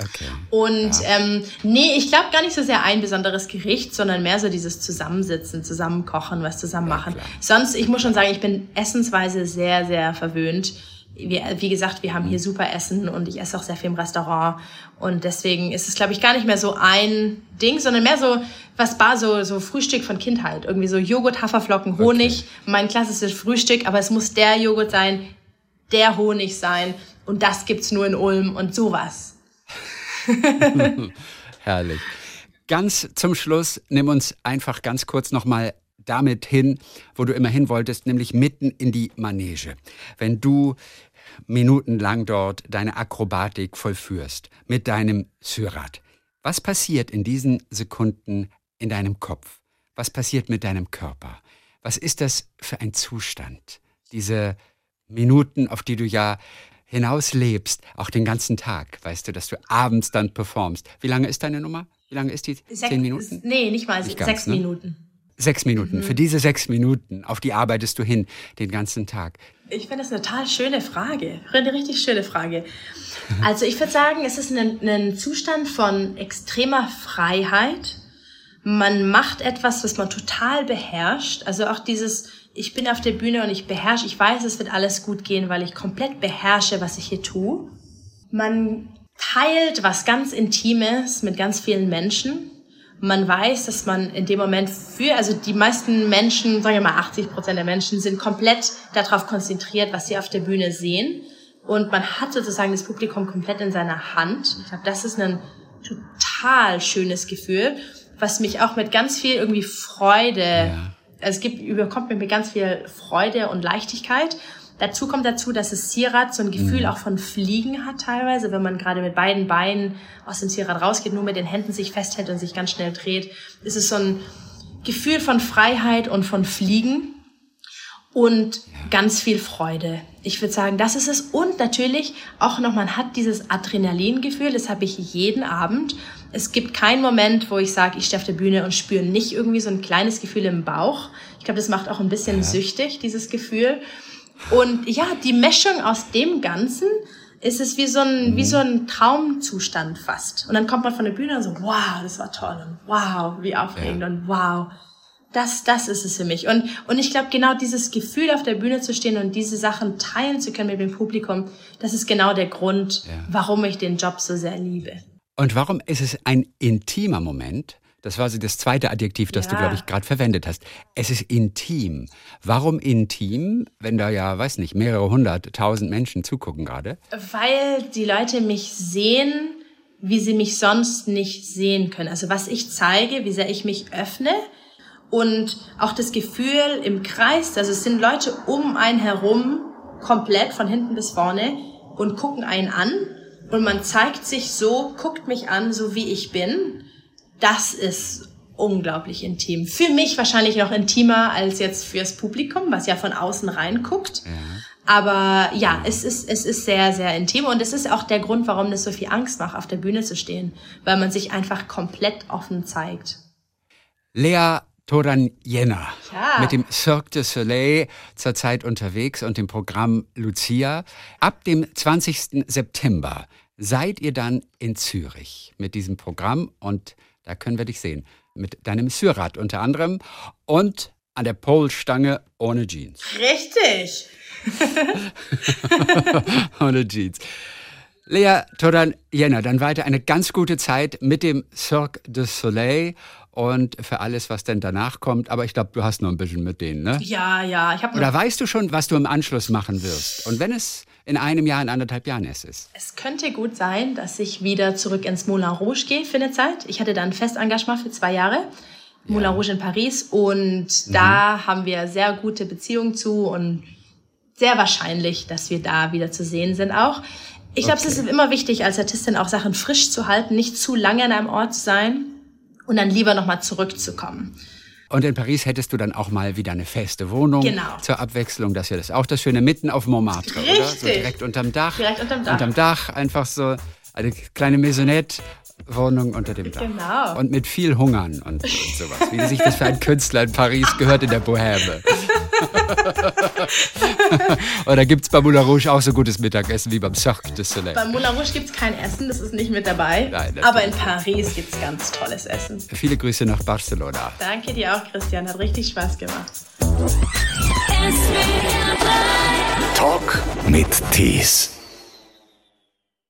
Okay. Und ja. ähm, nee, ich glaube gar nicht so sehr ein besonderes Gericht, sondern mehr so dieses Zusammensitzen, zusammenkochen, was zusammen machen. Ja, Sonst, ich muss schon sagen, ich bin essensweise sehr, sehr verwöhnt. Wie, wie gesagt, wir haben hier super Essen und ich esse auch sehr viel im Restaurant. Und deswegen ist es, glaube ich, gar nicht mehr so ein Ding, sondern mehr so, was war so, so Frühstück von Kindheit. Irgendwie so Joghurt, Haferflocken, Honig, okay. mein klassisches Frühstück, aber es muss der Joghurt sein, der Honig sein. Und das gibt's nur in Ulm und sowas. Herrlich. Ganz zum Schluss, nimm uns einfach ganz kurz nochmal damit hin, wo du immer hin wolltest, nämlich mitten in die Manege. Wenn du minutenlang dort deine Akrobatik vollführst mit deinem Syrat, was passiert in diesen Sekunden in deinem Kopf? Was passiert mit deinem Körper? Was ist das für ein Zustand? Diese Minuten, auf die du ja hinaus lebst, auch den ganzen Tag, weißt du, dass du abends dann performst. Wie lange ist deine Nummer? Wie lange ist die? Sech, Zehn Minuten? Nee, nicht mal. Nicht sechs ganz, ne? Minuten. Sechs Minuten. Mhm. Für diese sechs Minuten, auf die arbeitest du hin den ganzen Tag. Ich finde das eine total schöne Frage. Eine richtig schöne Frage. Also ich würde sagen, es ist ein, ein Zustand von extremer Freiheit. Man macht etwas, was man total beherrscht. Also auch dieses, ich bin auf der Bühne und ich beherrsche, ich weiß, es wird alles gut gehen, weil ich komplett beherrsche, was ich hier tue. Man teilt was ganz Intimes mit ganz vielen Menschen. Man weiß, dass man in dem Moment für, also die meisten Menschen, sagen wir mal 80 Prozent der Menschen, sind komplett darauf konzentriert, was sie auf der Bühne sehen. Und man hat sozusagen das Publikum komplett in seiner Hand. Ich glaube, das ist ein total schönes Gefühl, was mich auch mit ganz viel irgendwie Freude ja es gibt, überkommt mir mit ganz viel Freude und Leichtigkeit. Dazu kommt dazu, dass das Zierrad so ein Gefühl mhm. auch von Fliegen hat teilweise, wenn man gerade mit beiden Beinen aus dem Zierrad rausgeht, nur mit den Händen sich festhält und sich ganz schnell dreht. ist Es so ein Gefühl von Freiheit und von Fliegen und ganz viel Freude. Ich würde sagen, das ist es. Und natürlich auch noch, man hat dieses Adrenalingefühl, das habe ich jeden Abend es gibt keinen Moment, wo ich sage, ich stehe auf der Bühne und spüre nicht irgendwie so ein kleines Gefühl im Bauch. Ich glaube, das macht auch ein bisschen ja. süchtig, dieses Gefühl. Und ja, die Mischung aus dem Ganzen ist es wie so ein, mhm. wie so ein Traumzustand fast. Und dann kommt man von der Bühne und so, wow, das war toll und wow, wie aufregend ja. und wow. Das, das ist es für mich. Und, und ich glaube, genau dieses Gefühl, auf der Bühne zu stehen und diese Sachen teilen zu können mit dem Publikum, das ist genau der Grund, ja. warum ich den Job so sehr liebe. Und warum ist es ein intimer Moment? Das war so das zweite Adjektiv, das ja. du, glaube ich, gerade verwendet hast. Es ist intim. Warum intim, wenn da ja, weiß nicht, mehrere hundert, tausend Menschen zugucken gerade? Weil die Leute mich sehen, wie sie mich sonst nicht sehen können. Also was ich zeige, wie sehr ich mich öffne und auch das Gefühl im Kreis, also es sind Leute um einen herum, komplett von hinten bis vorne und gucken einen an und man zeigt sich so, guckt mich an, so wie ich bin, das ist unglaublich intim. Für mich wahrscheinlich noch intimer als jetzt fürs Publikum, was ja von außen reinguckt. Ja. Aber ja, es ist, es ist sehr, sehr intim und es ist auch der Grund, warum es so viel Angst macht, auf der Bühne zu stehen, weil man sich einfach komplett offen zeigt. Lea Toran Jena Ja. mit dem Cirque du Soleil zurzeit unterwegs und dem Programm Lucia. Ab dem 20. September seid ihr dann in Zürich mit diesem Programm und da können wir dich sehen. Mit deinem Syrad unter anderem und an der Polstange ohne Jeans. Richtig. ohne Jeans. Lea Toran Jena, dann weiter eine ganz gute Zeit mit dem Cirque du Soleil und für alles, was denn danach kommt. Aber ich glaube, du hast noch ein bisschen mit denen, ne? Ja, ja, ich habe Oder weißt du schon, was du im Anschluss machen wirst? Und wenn es in einem Jahr, in anderthalb Jahren erst ist? Es könnte gut sein, dass ich wieder zurück ins Moulin Rouge gehe für eine Zeit. Ich hatte da ein Festengagement für zwei Jahre. Moulin Rouge in Paris. Und da haben wir sehr gute Beziehungen zu und sehr wahrscheinlich, dass wir da wieder zu sehen sind auch. Ich glaube, es ist immer wichtig, als Artistin auch Sachen frisch zu halten, nicht zu lange an einem Ort zu sein und dann lieber nochmal zurückzukommen. Und in Paris hättest du dann auch mal wieder eine feste Wohnung Genau. zur Abwechslung. Das ist ja das auch das Schöne, mitten auf Montmartre, oder? So Richtig. direkt unterm Dach. Direkt unterm Dach. Unterm Dach, einfach so eine kleine Maisonette-Wohnung unter dem Dach. Genau. Und mit viel Hungern und, und sowas. Wie sich das für einen Künstler in Paris gehört in der Bohème. oder gibt es bei Moulin Rouge auch so gutes Mittagessen wie beim Cirque du Soleil? Beim Moulin Rouge gibt es kein Essen, das ist nicht mit dabei. Nein, aber in Paris gibt es ganz tolles Essen. Viele Grüße nach Barcelona. Danke dir auch, Christian. Hat richtig Spaß gemacht. Talk mit Tees.